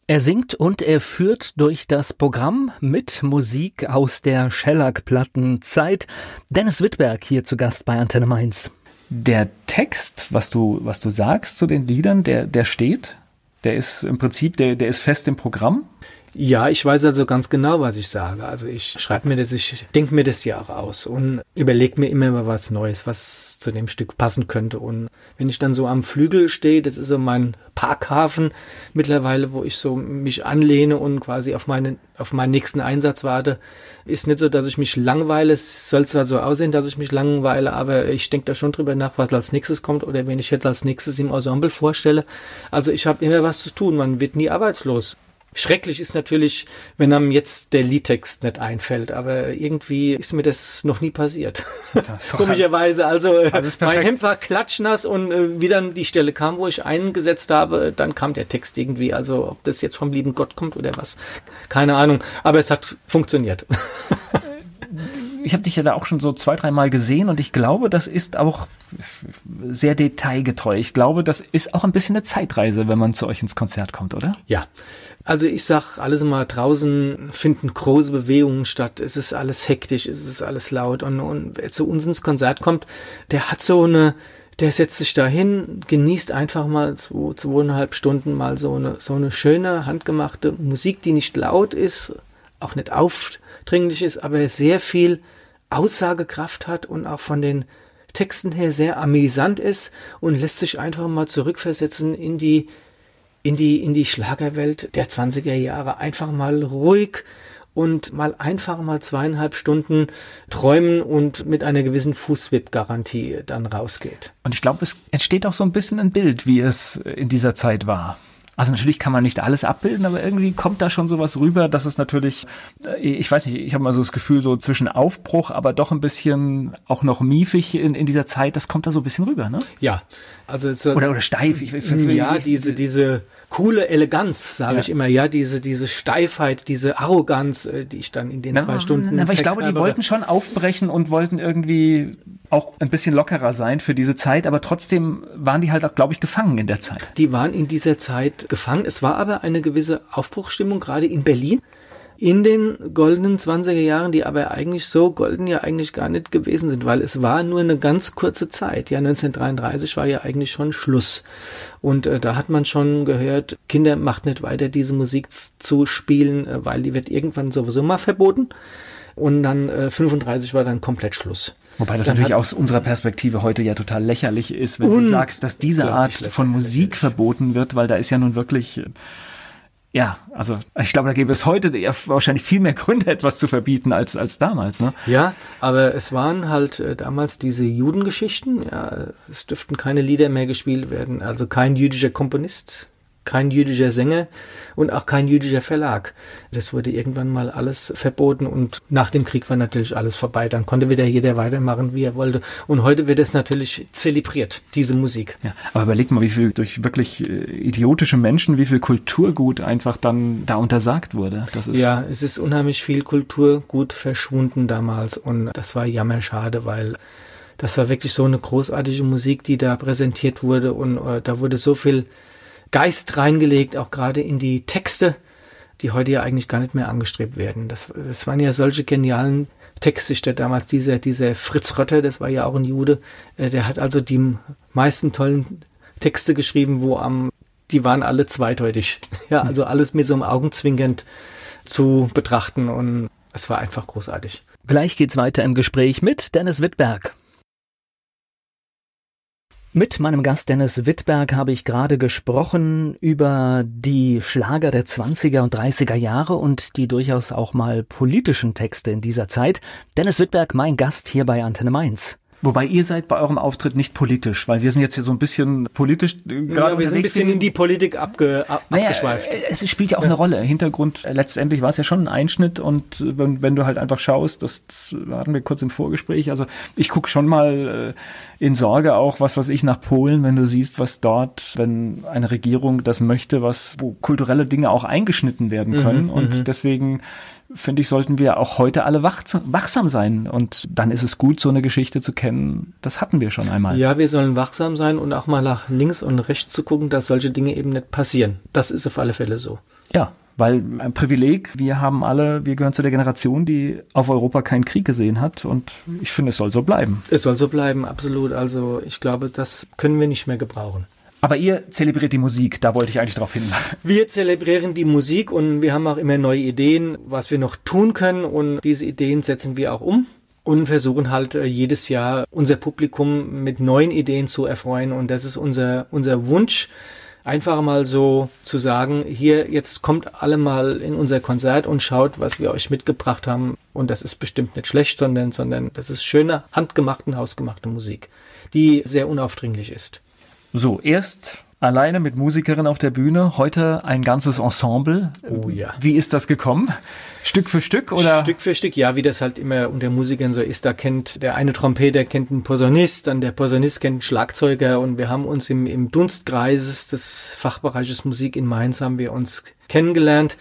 Er singt und er führt durch das Programm mit Musik aus der Schellack-Plattenzeit. Dennis Wittberg hier zu Gast bei Antenne Mainz der Text, was du, was du sagst zu den Liedern, der, der steht? Der ist im Prinzip, der, der ist fest im Programm? Ja, ich weiß also ganz genau, was ich sage. Also ich schreibe mir das, ich denke mir das ja auch aus und überlege mir immer mal was Neues, was zu dem Stück passen könnte. Und wenn ich dann so am Flügel stehe, das ist so mein Parkhafen mittlerweile, wo ich so mich anlehne und quasi auf meinen, auf meinen nächsten Einsatz warte, ist nicht so, dass ich mich langweile. Es soll zwar so aussehen, dass ich mich langweile, aber ich denke da schon drüber nach, was als nächstes kommt oder wenn ich jetzt als nächstes im Ensemble vorstelle. Also ich habe immer was zu tun. Man wird nie arbeitslos. Schrecklich ist natürlich, wenn einem jetzt der Liedtext nicht einfällt, aber irgendwie ist mir das noch nie passiert. Komischerweise, also äh, mein Hemd war klatschnass und äh, wie dann die Stelle kam, wo ich eingesetzt habe, dann kam der Text irgendwie. Also ob das jetzt vom lieben Gott kommt oder was, keine Ahnung. Aber es hat funktioniert. ich habe dich ja da auch schon so zwei, dreimal gesehen und ich glaube, das ist auch sehr detailgetreu. Ich glaube, das ist auch ein bisschen eine Zeitreise, wenn man zu euch ins Konzert kommt, oder? Ja. Also ich sag alles immer, draußen finden große Bewegungen statt. Es ist alles hektisch, es ist alles laut. Und, und wer zu uns ins Konzert kommt, der hat so eine, der setzt sich dahin, genießt einfach mal zwei, zweieinhalb Stunden mal so eine, so eine schöne, handgemachte Musik, die nicht laut ist, auch nicht aufdringlich ist, aber sehr viel Aussagekraft hat und auch von den Texten her sehr amüsant ist und lässt sich einfach mal zurückversetzen in die in die, in die Schlagerwelt der 20er Jahre. Einfach mal ruhig und mal einfach mal zweieinhalb Stunden träumen und mit einer gewissen Fußwip-Garantie dann rausgeht. Und ich glaube, es entsteht auch so ein bisschen ein Bild, wie es in dieser Zeit war. Also natürlich kann man nicht alles abbilden, aber irgendwie kommt da schon sowas rüber, dass es natürlich, äh, ich weiß nicht, ich habe mal so das Gefühl, so zwischen Aufbruch, aber doch ein bisschen auch noch miefig in, in dieser Zeit, das kommt da so ein bisschen rüber, ne? Ja, also so, oder oder steif. Ich, für ja, diese diese coole Eleganz, sage ja. ich immer, ja, diese diese Steifheit, diese Arroganz, äh, die ich dann in den na, zwei Stunden. Aber ich glaube, die wollten schon aufbrechen und wollten irgendwie auch ein bisschen lockerer sein für diese Zeit, aber trotzdem waren die halt auch, glaube ich, gefangen in der Zeit. Die waren in dieser Zeit gefangen. Es war aber eine gewisse Aufbruchstimmung, gerade in Berlin in den goldenen 20er Jahren, die aber eigentlich so golden ja eigentlich gar nicht gewesen sind, weil es war nur eine ganz kurze Zeit. Ja, 1933 war ja eigentlich schon Schluss. Und äh, da hat man schon gehört, Kinder macht nicht weiter diese Musik zu spielen, äh, weil die wird irgendwann sowieso mal verboten. Und dann äh, 35 war dann komplett Schluss. Wobei das dann natürlich aus unserer Perspektive heute ja total lächerlich ist, wenn du sagst, dass diese Art von Musik verboten wird, weil da ist ja nun wirklich ja, also ich glaube, da gäbe es heute wahrscheinlich viel mehr Gründe, etwas zu verbieten als, als damals. Ne? Ja, aber es waren halt äh, damals diese Judengeschichten. Ja, es dürften keine Lieder mehr gespielt werden. Also kein jüdischer Komponist kein jüdischer Sänger und auch kein jüdischer Verlag. Das wurde irgendwann mal alles verboten und nach dem Krieg war natürlich alles vorbei. Dann konnte wieder jeder weitermachen, wie er wollte. Und heute wird es natürlich zelebriert, diese Musik. Ja, aber überleg mal, wie viel durch wirklich äh, idiotische Menschen, wie viel Kulturgut einfach dann da untersagt wurde. Das ist ja, es ist unheimlich viel Kulturgut verschwunden damals und das war jammerschade, weil das war wirklich so eine großartige Musik, die da präsentiert wurde und äh, da wurde so viel Geist reingelegt, auch gerade in die Texte, die heute ja eigentlich gar nicht mehr angestrebt werden. Das, das waren ja solche genialen Texte. Der damals dieser, dieser Fritz Rötter, das war ja auch ein Jude, äh, der hat also die meisten tollen Texte geschrieben, wo am, die waren alle zweideutig. Ja, also alles mit so einem Augenzwinkern zu betrachten und es war einfach großartig. Gleich geht's weiter im Gespräch mit Dennis Wittberg. Mit meinem Gast Dennis Wittberg habe ich gerade gesprochen über die Schlager der 20er und 30er Jahre und die durchaus auch mal politischen Texte in dieser Zeit. Dennis Wittberg, mein Gast hier bei Antenne Mainz. Wobei ihr seid bei eurem Auftritt nicht politisch, weil wir sind jetzt hier so ein bisschen politisch äh, gerade ja, wir sind ein bisschen in die Politik abge, ab, naja, abgeschweift. Äh, es spielt ja auch ja. eine Rolle. Hintergrund, äh, letztendlich war es ja schon ein Einschnitt und wenn, wenn du halt einfach schaust, das, das hatten wir kurz im Vorgespräch, also ich gucke schon mal äh, in Sorge auch, was weiß ich, nach Polen, wenn du siehst, was dort, wenn eine Regierung das möchte, was, wo kulturelle Dinge auch eingeschnitten werden können mhm, und mhm. deswegen finde ich, sollten wir auch heute alle wachsam sein. Und dann ist es gut, so eine Geschichte zu kennen. Das hatten wir schon einmal. Ja, wir sollen wachsam sein und auch mal nach links und rechts zu gucken, dass solche Dinge eben nicht passieren. Das ist auf alle Fälle so. Ja, weil ein Privileg, wir haben alle, wir gehören zu der Generation, die auf Europa keinen Krieg gesehen hat und ich finde, es soll so bleiben. Es soll so bleiben, absolut. Also ich glaube, das können wir nicht mehr gebrauchen. Aber ihr zelebriert die Musik, da wollte ich eigentlich drauf hin. Wir zelebrieren die Musik und wir haben auch immer neue Ideen, was wir noch tun können und diese Ideen setzen wir auch um und versuchen halt äh, jedes Jahr unser Publikum mit neuen Ideen zu erfreuen und das ist unser, unser Wunsch, einfach mal so zu sagen, hier, jetzt kommt alle mal in unser Konzert und schaut, was wir euch mitgebracht haben. Und das ist bestimmt nicht schlecht, sondern, sondern das ist schöne, handgemachte, hausgemachte Musik, die sehr unaufdringlich ist. So, erst alleine mit Musikerin auf der Bühne, heute ein ganzes Ensemble. Oh ja. Wie ist das gekommen? Stück für Stück oder? Stück für Stück, ja, wie das halt immer unter Musikern so ist. Da kennt der eine Trompeter kennt einen Posaunist, dann der Posaunist kennt einen Schlagzeuger und wir haben uns im, im Dunstkreises des Fachbereiches Musik in Mainz haben wir uns kennengelernt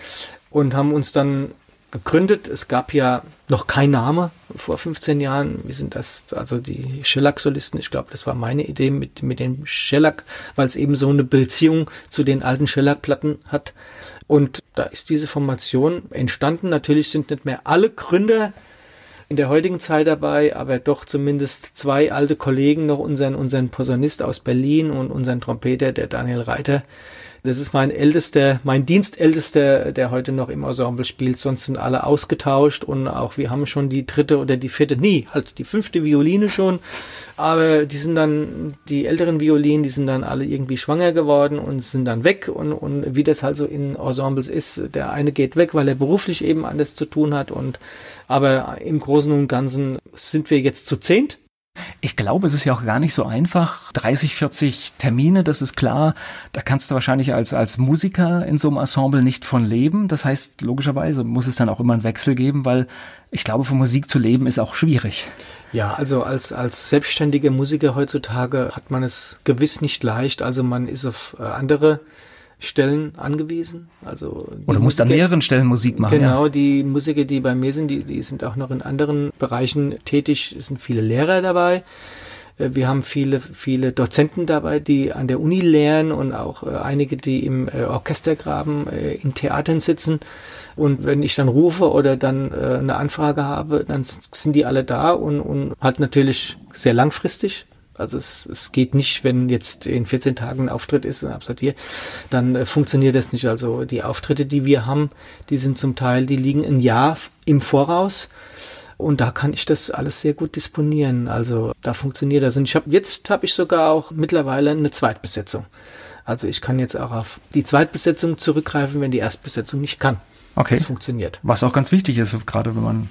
und haben uns dann gegründet. Es gab ja noch kein Name vor 15 Jahren. Wir sind das, also die Shellac-Solisten, ich glaube, das war meine Idee mit, mit dem Shellac, weil es eben so eine Beziehung zu den alten Shellac-Platten hat. Und da ist diese Formation entstanden. Natürlich sind nicht mehr alle Gründer in der heutigen Zeit dabei, aber doch zumindest zwei alte Kollegen, noch unseren, unseren Posaunist aus Berlin und unseren Trompeter, der Daniel Reiter, das ist mein ältester, mein Dienstältester, der heute noch im Ensemble spielt. Sonst sind alle ausgetauscht und auch wir haben schon die dritte oder die vierte, nie, halt die fünfte Violine schon. Aber die sind dann, die älteren Violinen, die sind dann alle irgendwie schwanger geworden und sind dann weg. Und, und wie das halt so in Ensembles ist, der eine geht weg, weil er beruflich eben anders zu tun hat. Und aber im Großen und Ganzen sind wir jetzt zu zehnt ich glaube, es ist ja auch gar nicht so einfach. 30, 40 Termine, das ist klar. Da kannst du wahrscheinlich als, als Musiker in so einem Ensemble nicht von leben. Das heißt, logischerweise muss es dann auch immer einen Wechsel geben, weil ich glaube, von Musik zu leben ist auch schwierig. Ja, also als, als selbstständiger Musiker heutzutage hat man es gewiss nicht leicht. Also man ist auf äh, andere Stellen angewiesen. Also Oder muss an mehreren Stellen Musik machen. Genau, ja. die Musiker, die bei mir sind, die, die sind auch noch in anderen Bereichen tätig. Es sind viele Lehrer dabei. Äh, wir haben viele, viele Dozenten dabei, die an der Uni lehren und auch äh, einige, die im äh, Orchestergraben in Theatern sitzen. Und wenn ich dann rufe oder dann eine Anfrage habe, dann sind die alle da und, und halt natürlich sehr langfristig. Also es, es geht nicht, wenn jetzt in 14 Tagen ein Auftritt ist, ein Absortier, dann äh, funktioniert das nicht. Also die Auftritte, die wir haben, die sind zum Teil, die liegen ein Jahr im Voraus. Und da kann ich das alles sehr gut disponieren. Also da funktioniert das. Und ich habe jetzt habe ich sogar auch mittlerweile eine Zweitbesetzung. Also ich kann jetzt auch auf die Zweitbesetzung zurückgreifen, wenn die Erstbesetzung nicht kann. Okay. Das funktioniert. Was auch ganz wichtig ist, gerade wenn man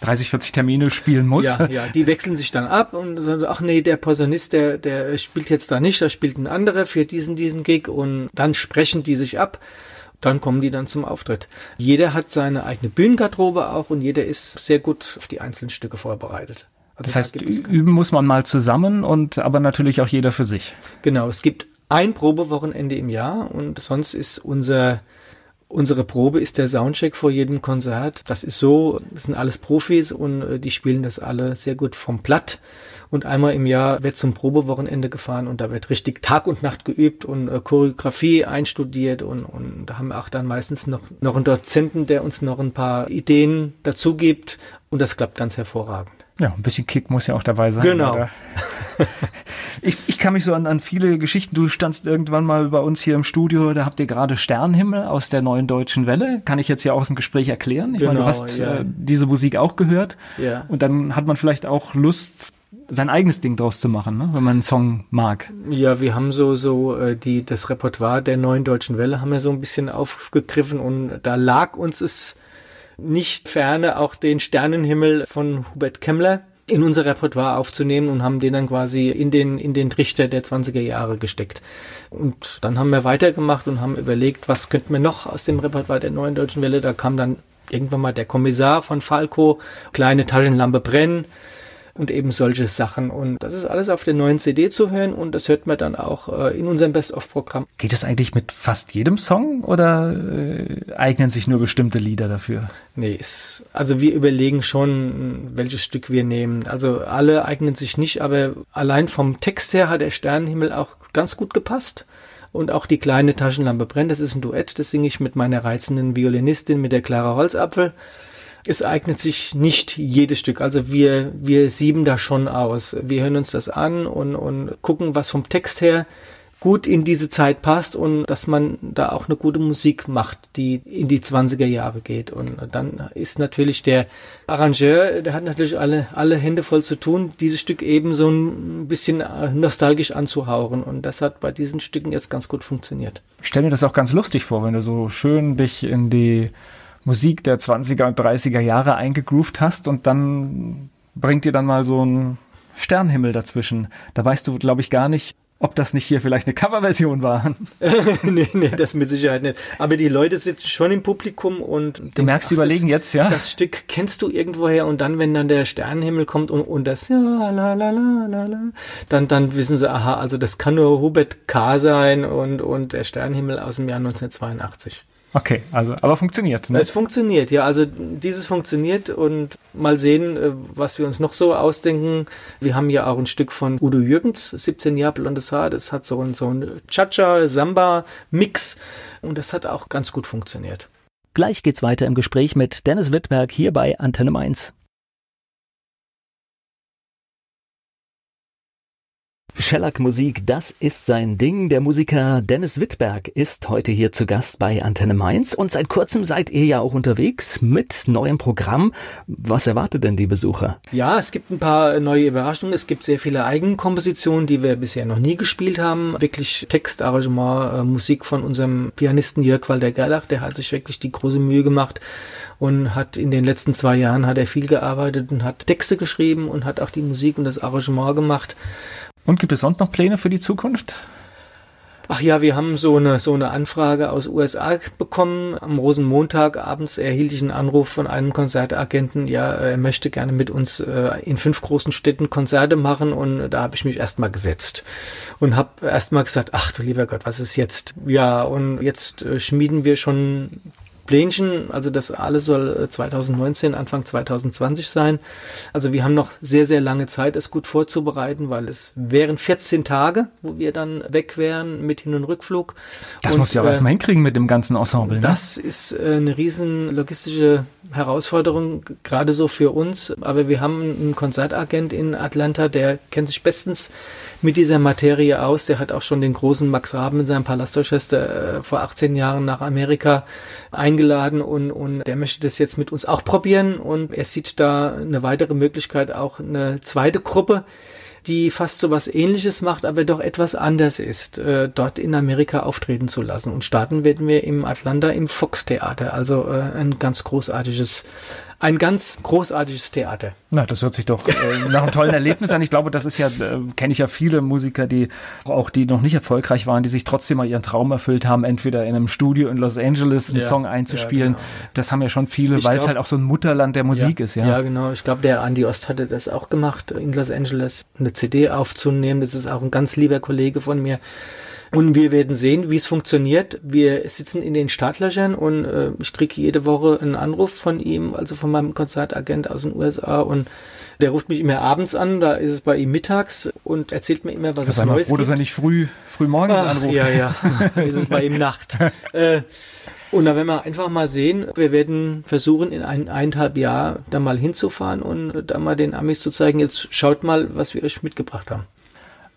30, 40 Termine spielen muss. Ja, ja, die wechseln sich dann ab und sagen, ach nee, der Posaunist, der, der spielt jetzt da nicht, da spielt ein anderer für diesen, diesen Gig und dann sprechen die sich ab. Dann kommen die dann zum Auftritt. Jeder hat seine eigene Bühnengarderobe auch und jeder ist sehr gut auf die einzelnen Stücke vorbereitet. Also das heißt, da üben muss man mal zusammen und aber natürlich auch jeder für sich. Genau, es gibt ein Probewochenende im Jahr und sonst ist unser Unsere Probe ist der Soundcheck vor jedem Konzert. Das ist so, das sind alles Profis und äh, die spielen das alle sehr gut vom Blatt. Und einmal im Jahr wird zum Probewochenende gefahren und da wird richtig Tag und Nacht geübt und äh, Choreografie einstudiert und, und da haben wir auch dann meistens noch, noch einen Dozenten, der uns noch ein paar Ideen dazu gibt und das klappt ganz hervorragend. Ja, ein bisschen Kick muss ja auch dabei sein. Genau. ich, ich kann mich so an, an viele Geschichten, du standst irgendwann mal bei uns hier im Studio, da habt ihr gerade Sternenhimmel aus der neuen deutschen Welle. Kann ich jetzt ja aus dem Gespräch erklären. Ich genau, meine, du genau, hast ja. äh, diese Musik auch gehört. Ja. Und dann hat man vielleicht auch Lust, sein eigenes Ding draus zu machen, ne? wenn man einen Song mag. Ja, wir haben so so äh, die das Repertoire der neuen deutschen Welle haben wir so ein bisschen aufgegriffen und da lag uns es nicht ferne auch den Sternenhimmel von Hubert Kemmler in unser Repertoire aufzunehmen und haben den dann quasi in den, in den Trichter der 20er Jahre gesteckt. Und dann haben wir weitergemacht und haben überlegt, was könnten wir noch aus dem Repertoire der neuen deutschen Welle. Da kam dann irgendwann mal der Kommissar von Falco, kleine Taschenlampe brennen und eben solche Sachen. Und das ist alles auf der neuen CD zu hören und das hört man dann auch äh, in unserem Best-of-Programm. Geht das eigentlich mit fast jedem Song oder äh, eignen sich nur bestimmte Lieder dafür? Nee, ist, also wir überlegen schon, welches Stück wir nehmen. Also alle eignen sich nicht, aber allein vom Text her hat der Sternenhimmel auch ganz gut gepasst. Und auch die kleine Taschenlampe brennt, das ist ein Duett, das singe ich mit meiner reizenden Violinistin, mit der Clara Holzapfel es eignet sich nicht jedes Stück. Also wir, wir sieben da schon aus. Wir hören uns das an und, und gucken, was vom Text her gut in diese Zeit passt und dass man da auch eine gute Musik macht, die in die 20er Jahre geht. Und dann ist natürlich der Arrangeur, der hat natürlich alle, alle Hände voll zu tun, dieses Stück eben so ein bisschen nostalgisch anzuhauchen. Und das hat bei diesen Stücken jetzt ganz gut funktioniert. Ich stelle mir das auch ganz lustig vor, wenn du so schön dich in die Musik der 20er und 30er Jahre eingegroovt hast und dann bringt dir dann mal so ein Sternenhimmel dazwischen. Da weißt du, glaube ich, gar nicht, ob das nicht hier vielleicht eine Coverversion war. nee, nee, das mit Sicherheit nicht. Aber die Leute sitzen schon im Publikum und du denken, merkst, sie überlegen das, jetzt, ja. Das Stück kennst du irgendwoher und dann, wenn dann der Sternenhimmel kommt und, und das ja, la, la, la, la, la, dann, dann wissen sie, aha, also das kann nur Hubert K. sein und, und der Sternenhimmel aus dem Jahr 1982. Okay, also, aber funktioniert. Ne? Es funktioniert, ja. Also dieses funktioniert und mal sehen, äh, was wir uns noch so ausdenken. Wir haben ja auch ein Stück von Udo Jürgens, 17 Jahre blondes Haar. Das hat so ein, so ein Cha-Cha-Samba-Mix und das hat auch ganz gut funktioniert. Gleich geht's weiter im Gespräch mit Dennis Wittberg hier bei Antenne Mainz. Shellac-Musik, das ist sein Ding. Der Musiker Dennis Wittberg ist heute hier zu Gast bei Antenne Mainz und seit kurzem seid ihr ja auch unterwegs mit neuem Programm. Was erwartet denn die Besucher? Ja, es gibt ein paar neue Überraschungen. Es gibt sehr viele Eigenkompositionen, die wir bisher noch nie gespielt haben. Wirklich Text, Arrangement, äh, Musik von unserem Pianisten Jörg Walder-Gerlach. Der hat sich wirklich die große Mühe gemacht und hat in den letzten zwei Jahren hat er viel gearbeitet und hat Texte geschrieben und hat auch die Musik und das Arrangement gemacht. Und gibt es sonst noch Pläne für die Zukunft? Ach ja, wir haben so eine, so eine Anfrage aus USA bekommen. Am Rosenmontag abends erhielt ich einen Anruf von einem Konzertagenten. Ja, er möchte gerne mit uns äh, in fünf großen Städten Konzerte machen. Und da habe ich mich erstmal gesetzt und habe erstmal gesagt, ach du lieber Gott, was ist jetzt? Ja, und jetzt äh, schmieden wir schon Plänchen. Also das alles soll 2019, äh, Anfang 2020 sein. Also wir haben noch sehr, sehr lange Zeit, es gut vorzubereiten, weil es wären 14 Tage, wo wir dann weg wären mit Hin- und Rückflug. Das und, musst du ja auch äh, erstmal hinkriegen mit dem ganzen Ensemble. Ne? Das ist äh, eine riesen logistische Herausforderung, gerade so für uns. Aber wir haben einen Konzertagent in Atlanta, der kennt sich bestens mit dieser Materie aus. Der hat auch schon den großen Max Raben in seinem Palastorchester äh, vor 18 Jahren nach Amerika eingeladen und, und der möchte das jetzt mit uns auch probieren und er sieht da eine weitere Möglichkeit, auch eine zweite Gruppe die fast so was ähnliches macht, aber doch etwas anders ist, äh, dort in Amerika auftreten zu lassen. Und starten werden wir im Atlanta im Fox Theater, also äh, ein ganz großartiges ein ganz großartiges Theater. Na, das hört sich doch äh, nach einem tollen Erlebnis an. Ich glaube, das ist ja, äh, kenne ich ja viele Musiker, die auch die noch nicht erfolgreich waren, die sich trotzdem mal ihren Traum erfüllt haben, entweder in einem Studio in Los Angeles einen ja, Song einzuspielen. Ja, genau. Das haben ja schon viele, weil es halt auch so ein Mutterland der Musik ja, ist, ja. Ja, genau. Ich glaube, der Andy Ost hatte das auch gemacht, in Los Angeles eine CD aufzunehmen. Das ist auch ein ganz lieber Kollege von mir. Und wir werden sehen, wie es funktioniert. Wir sitzen in den Startlöchern und äh, ich kriege jede Woche einen Anruf von ihm, also von meinem Konzertagent aus den USA und der ruft mich immer abends an, da ist es bei ihm mittags und erzählt mir immer, was das es Neues froh, gibt. dass er nicht früh, früh morgens Ach, anruft. Ja, ja, ist es bei ihm Nacht. äh, und da werden wir einfach mal sehen, wir werden versuchen, in ein, eineinhalb Jahr da mal hinzufahren und da mal den Amis zu zeigen, jetzt schaut mal, was wir euch mitgebracht haben.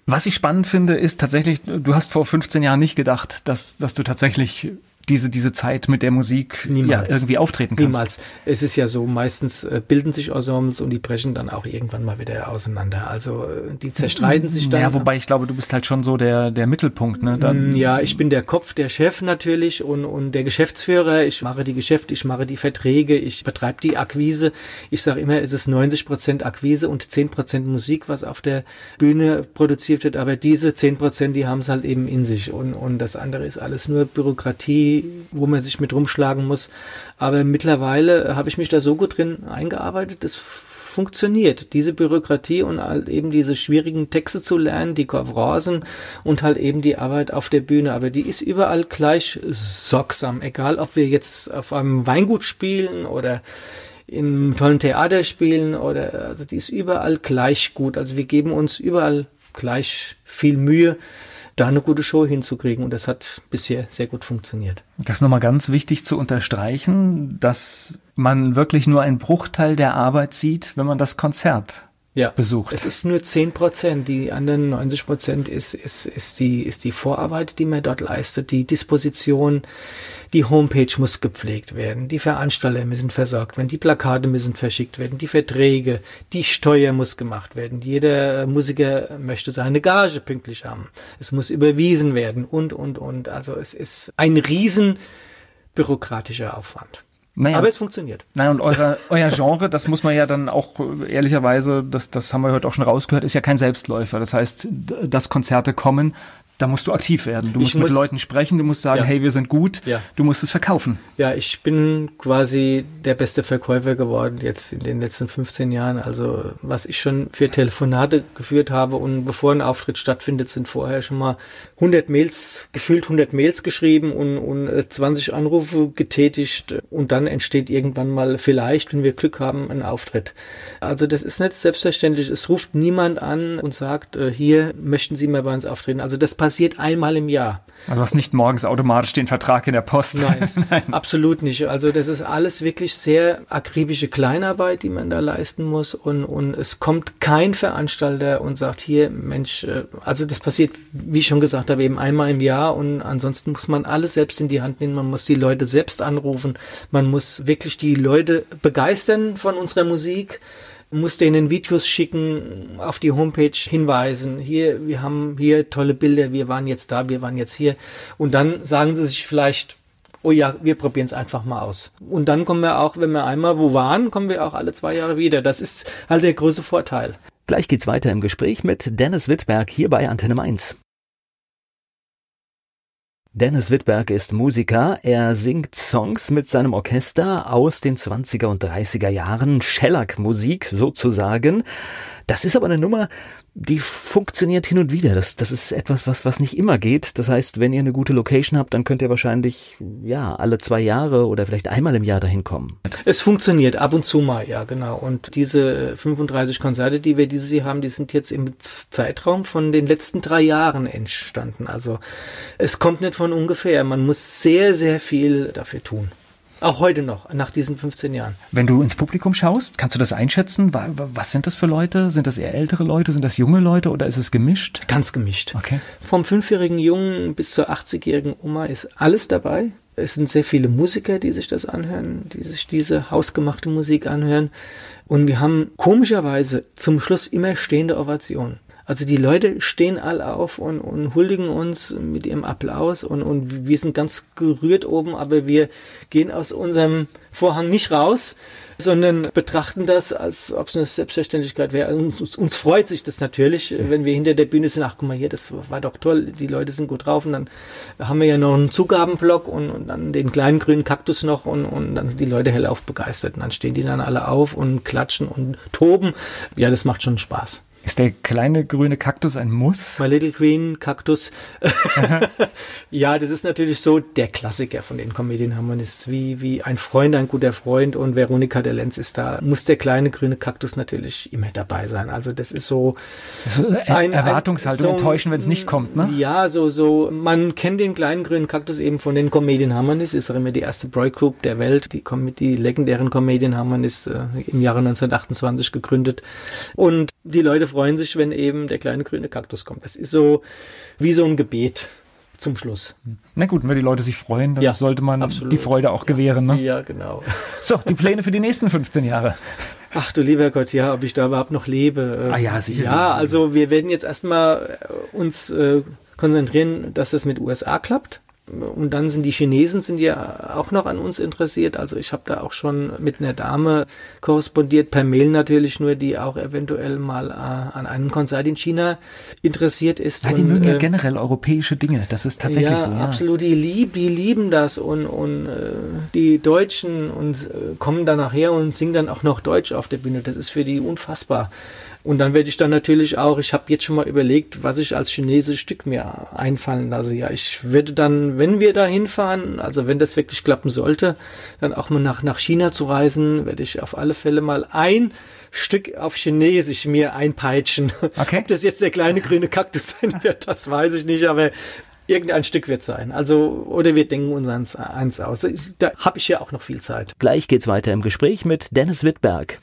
Was ich spannend finde, ist tatsächlich, du hast vor 15 Jahren nicht gedacht, dass, dass du tatsächlich diese, diese Zeit mit der Musik Niemals. Ja, irgendwie auftreten kannst. Niemals. Es ist ja so, meistens äh, bilden sich Ensembles und die brechen dann auch irgendwann mal wieder auseinander. Also äh, die zerstreiten sich dann. Ja, wobei ich glaube, du bist halt schon so der, der Mittelpunkt. Ne? Dann mm, ja, ich bin der Kopf, der Chef natürlich und, und der Geschäftsführer. Ich mache die Geschäfte, ich mache die Verträge, ich betreibe die Akquise. Ich sage immer, es ist 90 Prozent Akquise und 10 Prozent Musik, was auf der Bühne produziert wird. Aber diese 10 Prozent, die haben es halt eben in sich und, und das andere ist alles nur Bürokratie wo man sich mit rumschlagen muss. Aber mittlerweile habe ich mich da so gut drin eingearbeitet, das funktioniert. Diese Bürokratie und halt eben diese schwierigen Texte zu lernen, die Konferenzen und halt eben die Arbeit auf der Bühne. Aber die ist überall gleich sorgsam. Egal, ob wir jetzt auf einem Weingut spielen oder in einem tollen Theater spielen oder, also die ist überall gleich gut. Also wir geben uns überall gleich viel Mühe da eine gute Show hinzukriegen. Und das hat bisher sehr gut funktioniert. Das ist nochmal ganz wichtig zu unterstreichen, dass man wirklich nur einen Bruchteil der Arbeit sieht, wenn man das Konzert ja. besucht. Es ist nur 10 Prozent. Die anderen 90 Prozent ist, ist, ist, die, ist die Vorarbeit, die man dort leistet, die Disposition. Die Homepage muss gepflegt werden, die Veranstalter müssen versorgt werden, die Plakate müssen verschickt werden, die Verträge, die Steuer muss gemacht werden. Jeder Musiker möchte seine Gage pünktlich haben. Es muss überwiesen werden und, und, und. Also es ist ein riesen bürokratischer Aufwand. Naja, Aber es funktioniert. Nein, und euer, euer Genre, das muss man ja dann auch ehrlicherweise, das, das haben wir heute auch schon rausgehört, ist ja kein Selbstläufer. Das heißt, dass Konzerte kommen, da musst du aktiv werden. Du musst ich mit muss, Leuten sprechen, du musst sagen, ja. hey, wir sind gut, ja. du musst es verkaufen. Ja, ich bin quasi der beste Verkäufer geworden jetzt in den letzten 15 Jahren. Also was ich schon für Telefonate geführt habe und bevor ein Auftritt stattfindet, sind vorher schon mal 100 Mails, gefühlt 100 Mails geschrieben und, und 20 äh, Anrufe getätigt und dann entsteht irgendwann mal vielleicht, wenn wir Glück haben, ein Auftritt. Also das ist nicht selbstverständlich. Es ruft niemand an und sagt, äh, hier möchten Sie mal bei uns auftreten. Also das passiert einmal im Jahr. Also du hast nicht morgens automatisch den Vertrag in der Post. Nein, Nein, absolut nicht. Also das ist alles wirklich sehr akribische Kleinarbeit, die man da leisten muss. Und, und es kommt kein Veranstalter und sagt, hier, Mensch, äh, also das passiert, wie ich schon gesagt habe, eben einmal im Jahr. Und ansonsten muss man alles selbst in die Hand nehmen. Man muss die Leute selbst anrufen. Man muss wirklich die Leute begeistern von unserer Musik muss denen Videos schicken, auf die Homepage hinweisen. Hier, wir haben hier tolle Bilder, wir waren jetzt da, wir waren jetzt hier. Und dann sagen sie sich vielleicht, oh ja, wir probieren es einfach mal aus. Und dann kommen wir auch, wenn wir einmal wo waren, kommen wir auch alle zwei Jahre wieder. Das ist halt der größte Vorteil. Gleich geht's weiter im Gespräch mit Dennis Wittberg hier bei Antenne Mainz. Dennis Wittberg ist Musiker. Er singt Songs mit seinem Orchester aus den 20er und 30er Jahren, Shellac-Musik sozusagen. Das ist aber eine Nummer, die funktioniert hin und wieder. Das, das ist etwas, was, was nicht immer geht. Das heißt, wenn ihr eine gute Location habt, dann könnt ihr wahrscheinlich, ja, alle zwei Jahre oder vielleicht einmal im Jahr dahin kommen. Es funktioniert ab und zu mal, ja, genau. Und diese 35 Konzerte, die wir dieses Jahr haben, die sind jetzt im Zeitraum von den letzten drei Jahren entstanden. Also, es kommt nicht von ungefähr. Man muss sehr, sehr viel dafür tun. Auch heute noch, nach diesen 15 Jahren. Wenn du ins Publikum schaust, kannst du das einschätzen? Was sind das für Leute? Sind das eher ältere Leute? Sind das junge Leute oder ist es gemischt? Ganz gemischt. Okay. Vom fünfjährigen Jungen bis zur 80-jährigen Oma ist alles dabei. Es sind sehr viele Musiker, die sich das anhören, die sich diese hausgemachte Musik anhören. Und wir haben komischerweise zum Schluss immer stehende Ovationen. Also die Leute stehen alle auf und, und huldigen uns mit ihrem Applaus und, und wir sind ganz gerührt oben, aber wir gehen aus unserem Vorhang nicht raus, sondern betrachten das, als ob es eine Selbstverständlichkeit wäre. Uns, uns freut sich das natürlich, wenn wir hinter der Bühne sind. Ach, guck mal hier, das war doch toll, die Leute sind gut drauf. Und dann haben wir ja noch einen Zugabenblock und, und dann den kleinen grünen Kaktus noch und, und dann sind die Leute hellauf begeistert. Und dann stehen die dann alle auf und klatschen und toben. Ja, das macht schon Spaß. Ist der kleine grüne Kaktus ein Muss? My Little Green Kaktus. ja, das ist natürlich so der Klassiker von den Comedian ist wie, wie ein Freund, ein guter Freund und Veronika der Lenz ist da. Muss der kleine grüne Kaktus natürlich immer dabei sein. Also das ist so. so ein, Erwartungshaltung so, enttäuschen, wenn es nicht kommt, ne? Ja, so, so. Man kennt den kleinen grünen Kaktus eben von den Comedian Harmonies. Ist auch immer die erste Boygroup der Welt. Die, die legendären Comedian Harmonies äh, im Jahre 1928 gegründet. Und die Leute freuen sich, wenn eben der kleine grüne Kaktus kommt. Das ist so wie so ein Gebet zum Schluss. Na gut, wenn die Leute sich freuen, dann ja, sollte man absolut. die Freude auch gewähren. Ne? Ja, genau. So, die Pläne für die nächsten 15 Jahre. Ach du lieber Gott, ja, ob ich da überhaupt noch lebe. Ah ja, sicher. Ja, also wir werden jetzt erstmal uns äh, konzentrieren, dass es mit USA klappt. Und dann sind die Chinesen sind ja auch noch an uns interessiert. Also ich habe da auch schon mit einer Dame korrespondiert, per Mail natürlich nur, die auch eventuell mal äh, an einem Konzert in China interessiert ist. Ja, die und, mögen ja äh, generell europäische Dinge. Das ist tatsächlich ja, so. Ja, absolut. Die, lieb, die lieben das und, und äh, die Deutschen und äh, kommen dann nachher und singen dann auch noch Deutsch auf der Bühne. Das ist für die unfassbar. Und dann werde ich dann natürlich auch, ich habe jetzt schon mal überlegt, was ich als chinesisches Stück mir einfallen lasse. Ja, ich werde dann, wenn wir da hinfahren, also wenn das wirklich klappen sollte, dann auch mal nach, nach China zu reisen, werde ich auf alle Fälle mal ein Stück auf Chinesisch mir einpeitschen. Okay. Ob das jetzt der kleine grüne Kaktus sein wird, das weiß ich nicht, aber Irgendein Stück wird sein. Also, oder wir denken uns eins, eins aus. Da habe ich ja auch noch viel Zeit. Gleich geht's weiter im Gespräch mit Dennis Wittberg.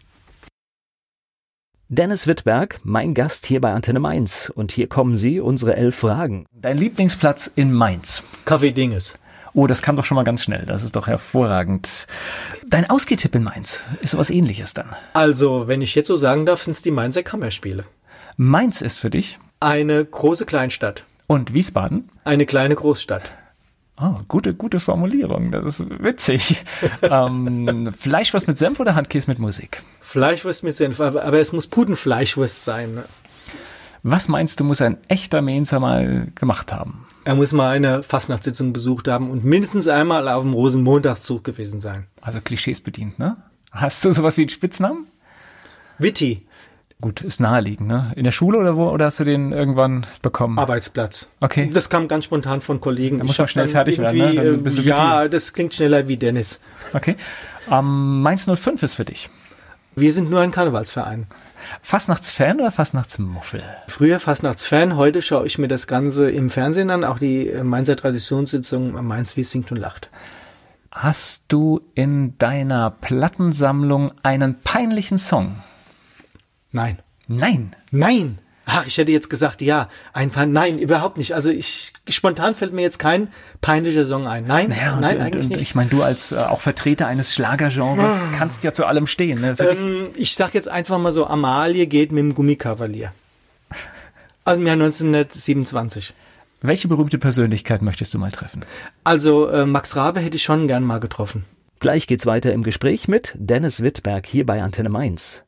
Dennis Wittberg, mein Gast hier bei Antenne Mainz. Und hier kommen sie, unsere elf Fragen. Dein Lieblingsplatz in Mainz? Café Dinges. Oh, das kam doch schon mal ganz schnell. Das ist doch hervorragend. Dein Ausgehtipp in Mainz ist sowas ähnliches dann. Also, wenn ich jetzt so sagen darf, sind es die Mainzer Kammerspiele. Mainz ist für dich? Eine große Kleinstadt. Und Wiesbaden? Eine kleine Großstadt. Oh, gute, gute Formulierung. Das ist witzig. ähm, Fleischwurst mit Senf oder Handkäse mit Musik? Fleischwurst mit Senf, aber, aber es muss Putenfleischwurst sein. Ne? Was meinst du, muss ein echter Mainzer mal gemacht haben? Er muss mal eine Fastnachtssitzung besucht haben und mindestens einmal auf dem Rosenmontagszug gewesen sein. Also Klischees bedient, ne? Hast du sowas wie einen Spitznamen? Witti. Gut, ist naheliegend, ne? In der Schule oder wo? Oder hast du den irgendwann bekommen? Arbeitsplatz. Okay. Das kam ganz spontan von Kollegen. Da muss man schnell fertig werden, ne? Du ja, das klingt schneller wie Dennis. Okay. Ähm, Mainz 05 ist für dich. Wir sind nur ein Karnevalsverein. Fastnachtsfan oder Fastnachtsmuffel? Früher Fastnachtsfan, heute schaue ich mir das Ganze im Fernsehen an, auch die Mainzer Traditionssitzung Mainz wie singt und lacht. Hast du in deiner Plattensammlung einen peinlichen Song? Nein. Nein. Nein. Ach, ich hätte jetzt gesagt, ja, ein Fan. Nein, überhaupt nicht. Also ich spontan fällt mir jetzt kein peinlicher Song ein. Nein, naja, nein, und, eigentlich und, nicht. Ich meine, du als äh, auch Vertreter eines Schlagergenres hm. kannst ja zu allem stehen. Ne? Ähm, ich sag jetzt einfach mal so, Amalie geht mit dem Gummikavalier. Aus dem Jahr 1927. Welche berühmte Persönlichkeit möchtest du mal treffen? Also äh, Max Rabe hätte ich schon gern mal getroffen. Gleich geht's weiter im Gespräch mit Dennis Wittberg hier bei Antenne Mainz.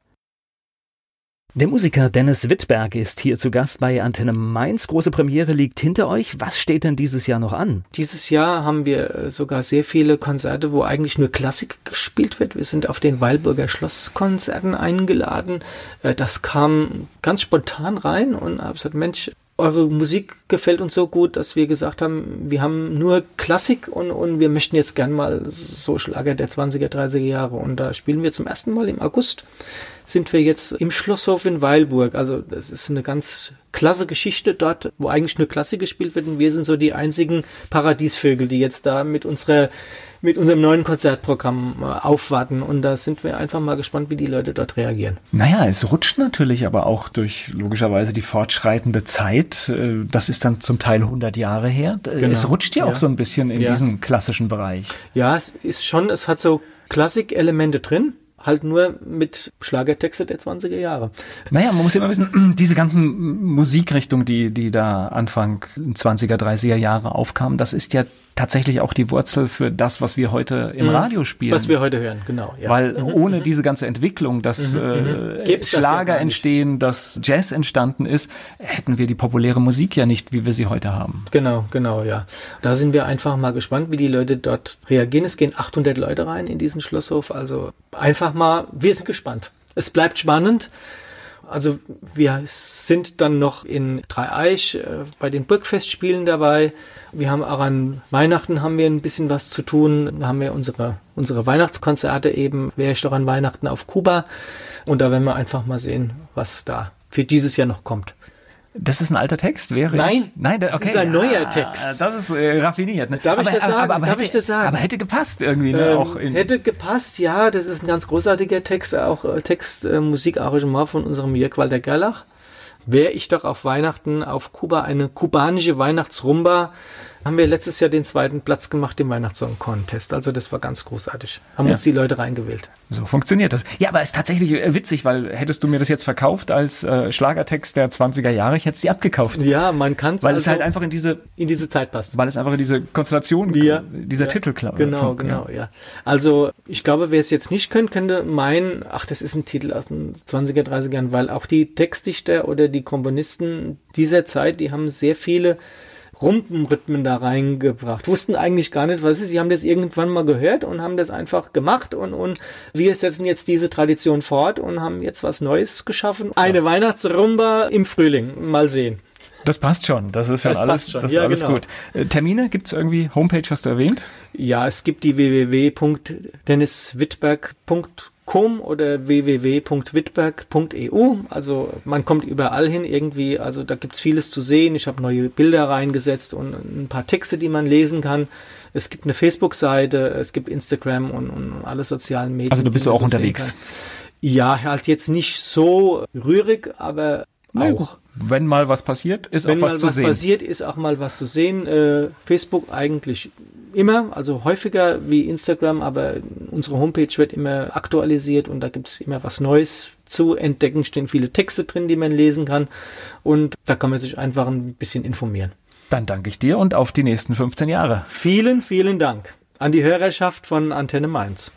Der Musiker Dennis Wittberg ist hier zu Gast bei Antenne Mainz. Große Premiere liegt hinter euch. Was steht denn dieses Jahr noch an? Dieses Jahr haben wir äh, sogar sehr viele Konzerte, wo eigentlich nur Klassik gespielt wird. Wir sind auf den Weilburger Schlosskonzerten eingeladen. Äh, das kam ganz spontan rein und habe gesagt, Mensch, eure Musik gefällt uns so gut, dass wir gesagt haben, wir haben nur Klassik und, und wir möchten jetzt gern mal so Schlager der 20er, 30er Jahre. Und da spielen wir zum ersten Mal im August sind wir jetzt im Schlosshof in Weilburg. Also das ist eine ganz klasse Geschichte dort, wo eigentlich nur Klassik gespielt wird. Und wir sind so die einzigen Paradiesvögel, die jetzt da mit unserer mit unserem neuen Konzertprogramm äh, aufwarten. Und da sind wir einfach mal gespannt, wie die Leute dort reagieren. Naja, es rutscht natürlich aber auch durch logischerweise die fortschreitende Zeit. Äh, das ist dann zum Teil 100 Jahre her. Äh, genau. Es rutscht ja, ja, auch so ein bisschen in ja. diesen klassischen Bereich. Ja, es ist schon, es hat so Klassik-Elemente drin halt nur mit Schlagertexte der 20er Jahre. Naja, man muss ja immer wissen, diese ganzen Musikrichtungen, die, die da Anfang 20er, 30er Jahre aufkamen, das ist ja tatsächlich auch die Wurzel für das, was wir heute im mhm. Radio spielen. Was wir heute hören, genau. Ja. Weil mhm. ohne mhm. diese ganze Entwicklung, dass mhm. äh, Schlager das ja entstehen, dass Jazz entstanden ist, hätten wir die populäre Musik ja nicht, wie wir sie heute haben. Genau, genau, ja. Da sind wir einfach mal gespannt, wie die Leute dort reagieren. Es gehen 800 Leute rein in diesen Schlosshof, also einfach mal, wir sind gespannt. Es bleibt spannend. Also wir sind dann noch in Dreieich äh, bei den Burgfestspielen dabei. Wir haben auch an Weihnachten haben wir ein bisschen was zu tun. Da haben wir unsere, unsere Weihnachtskonzerte eben. Wäre ich doch an Weihnachten auf Kuba. Und da werden wir einfach mal sehen, was da für dieses Jahr noch kommt. Das ist ein alter Text, wäre Nein, ich? Nein, okay. das ist ein neuer Text. Das ist äh, raffiniert. Ne? Darf aber, ich das sagen? Aber, aber Darf hätte, ich das sagen? Aber hätte gepasst irgendwie. Ne? Ähm, auch hätte gepasst, ja. Das ist ein ganz großartiger Text, auch äh, Text, äh, Musikarrangement von unserem Jörg Walter Gerlach. Wäre ich doch auf Weihnachten auf Kuba eine kubanische Weihnachtsrumba haben wir letztes Jahr den zweiten Platz gemacht im Weihnachtssong Contest. Also das war ganz großartig. Haben ja. uns die Leute reingewählt. So funktioniert das. Ja, aber es ist tatsächlich äh, witzig, weil hättest du mir das jetzt verkauft als äh, Schlagertext der 20er Jahre, ich hätte es dir abgekauft. Ja, man kann es. Weil also es halt einfach in diese in diese Zeit passt. Weil es einfach in diese Konstellation ja. dieser ja. Titel klappt. Genau, genau, ja. Also ich glaube, wer es jetzt nicht könnte, könnte meinen, ach, das ist ein Titel aus den 20er, 30er Jahren, weil auch die Textdichter oder die Komponisten dieser Zeit, die haben sehr viele Rumpenrhythmen da reingebracht. Wussten eigentlich gar nicht, was es ist. Sie haben das irgendwann mal gehört und haben das einfach gemacht und, und wir setzen jetzt diese Tradition fort und haben jetzt was Neues geschaffen. Eine Weihnachtsrumba im Frühling. Mal sehen. Das passt schon. Das ist schon das alles, schon. Das ist ja, alles genau. gut. Äh, Termine gibt es irgendwie? Homepage hast du erwähnt? Ja, es gibt die www.denniswittberg.com com oder www.wittberg.eu. Also man kommt überall hin irgendwie. Also da gibt's vieles zu sehen. Ich habe neue Bilder reingesetzt und ein paar Texte, die man lesen kann. Es gibt eine Facebook-Seite, es gibt Instagram und, und alle sozialen Medien. Also du bist du auch unterwegs. Ja, halt jetzt nicht so rührig, aber auch. Wenn mal was passiert, ist Wenn auch was zu was sehen. Wenn mal was passiert, ist auch mal was zu sehen. Äh, Facebook eigentlich immer, also häufiger wie Instagram, aber unsere Homepage wird immer aktualisiert und da gibt es immer was Neues zu entdecken. Stehen viele Texte drin, die man lesen kann und da kann man sich einfach ein bisschen informieren. Dann danke ich dir und auf die nächsten 15 Jahre. Vielen, vielen Dank an die Hörerschaft von Antenne Mainz.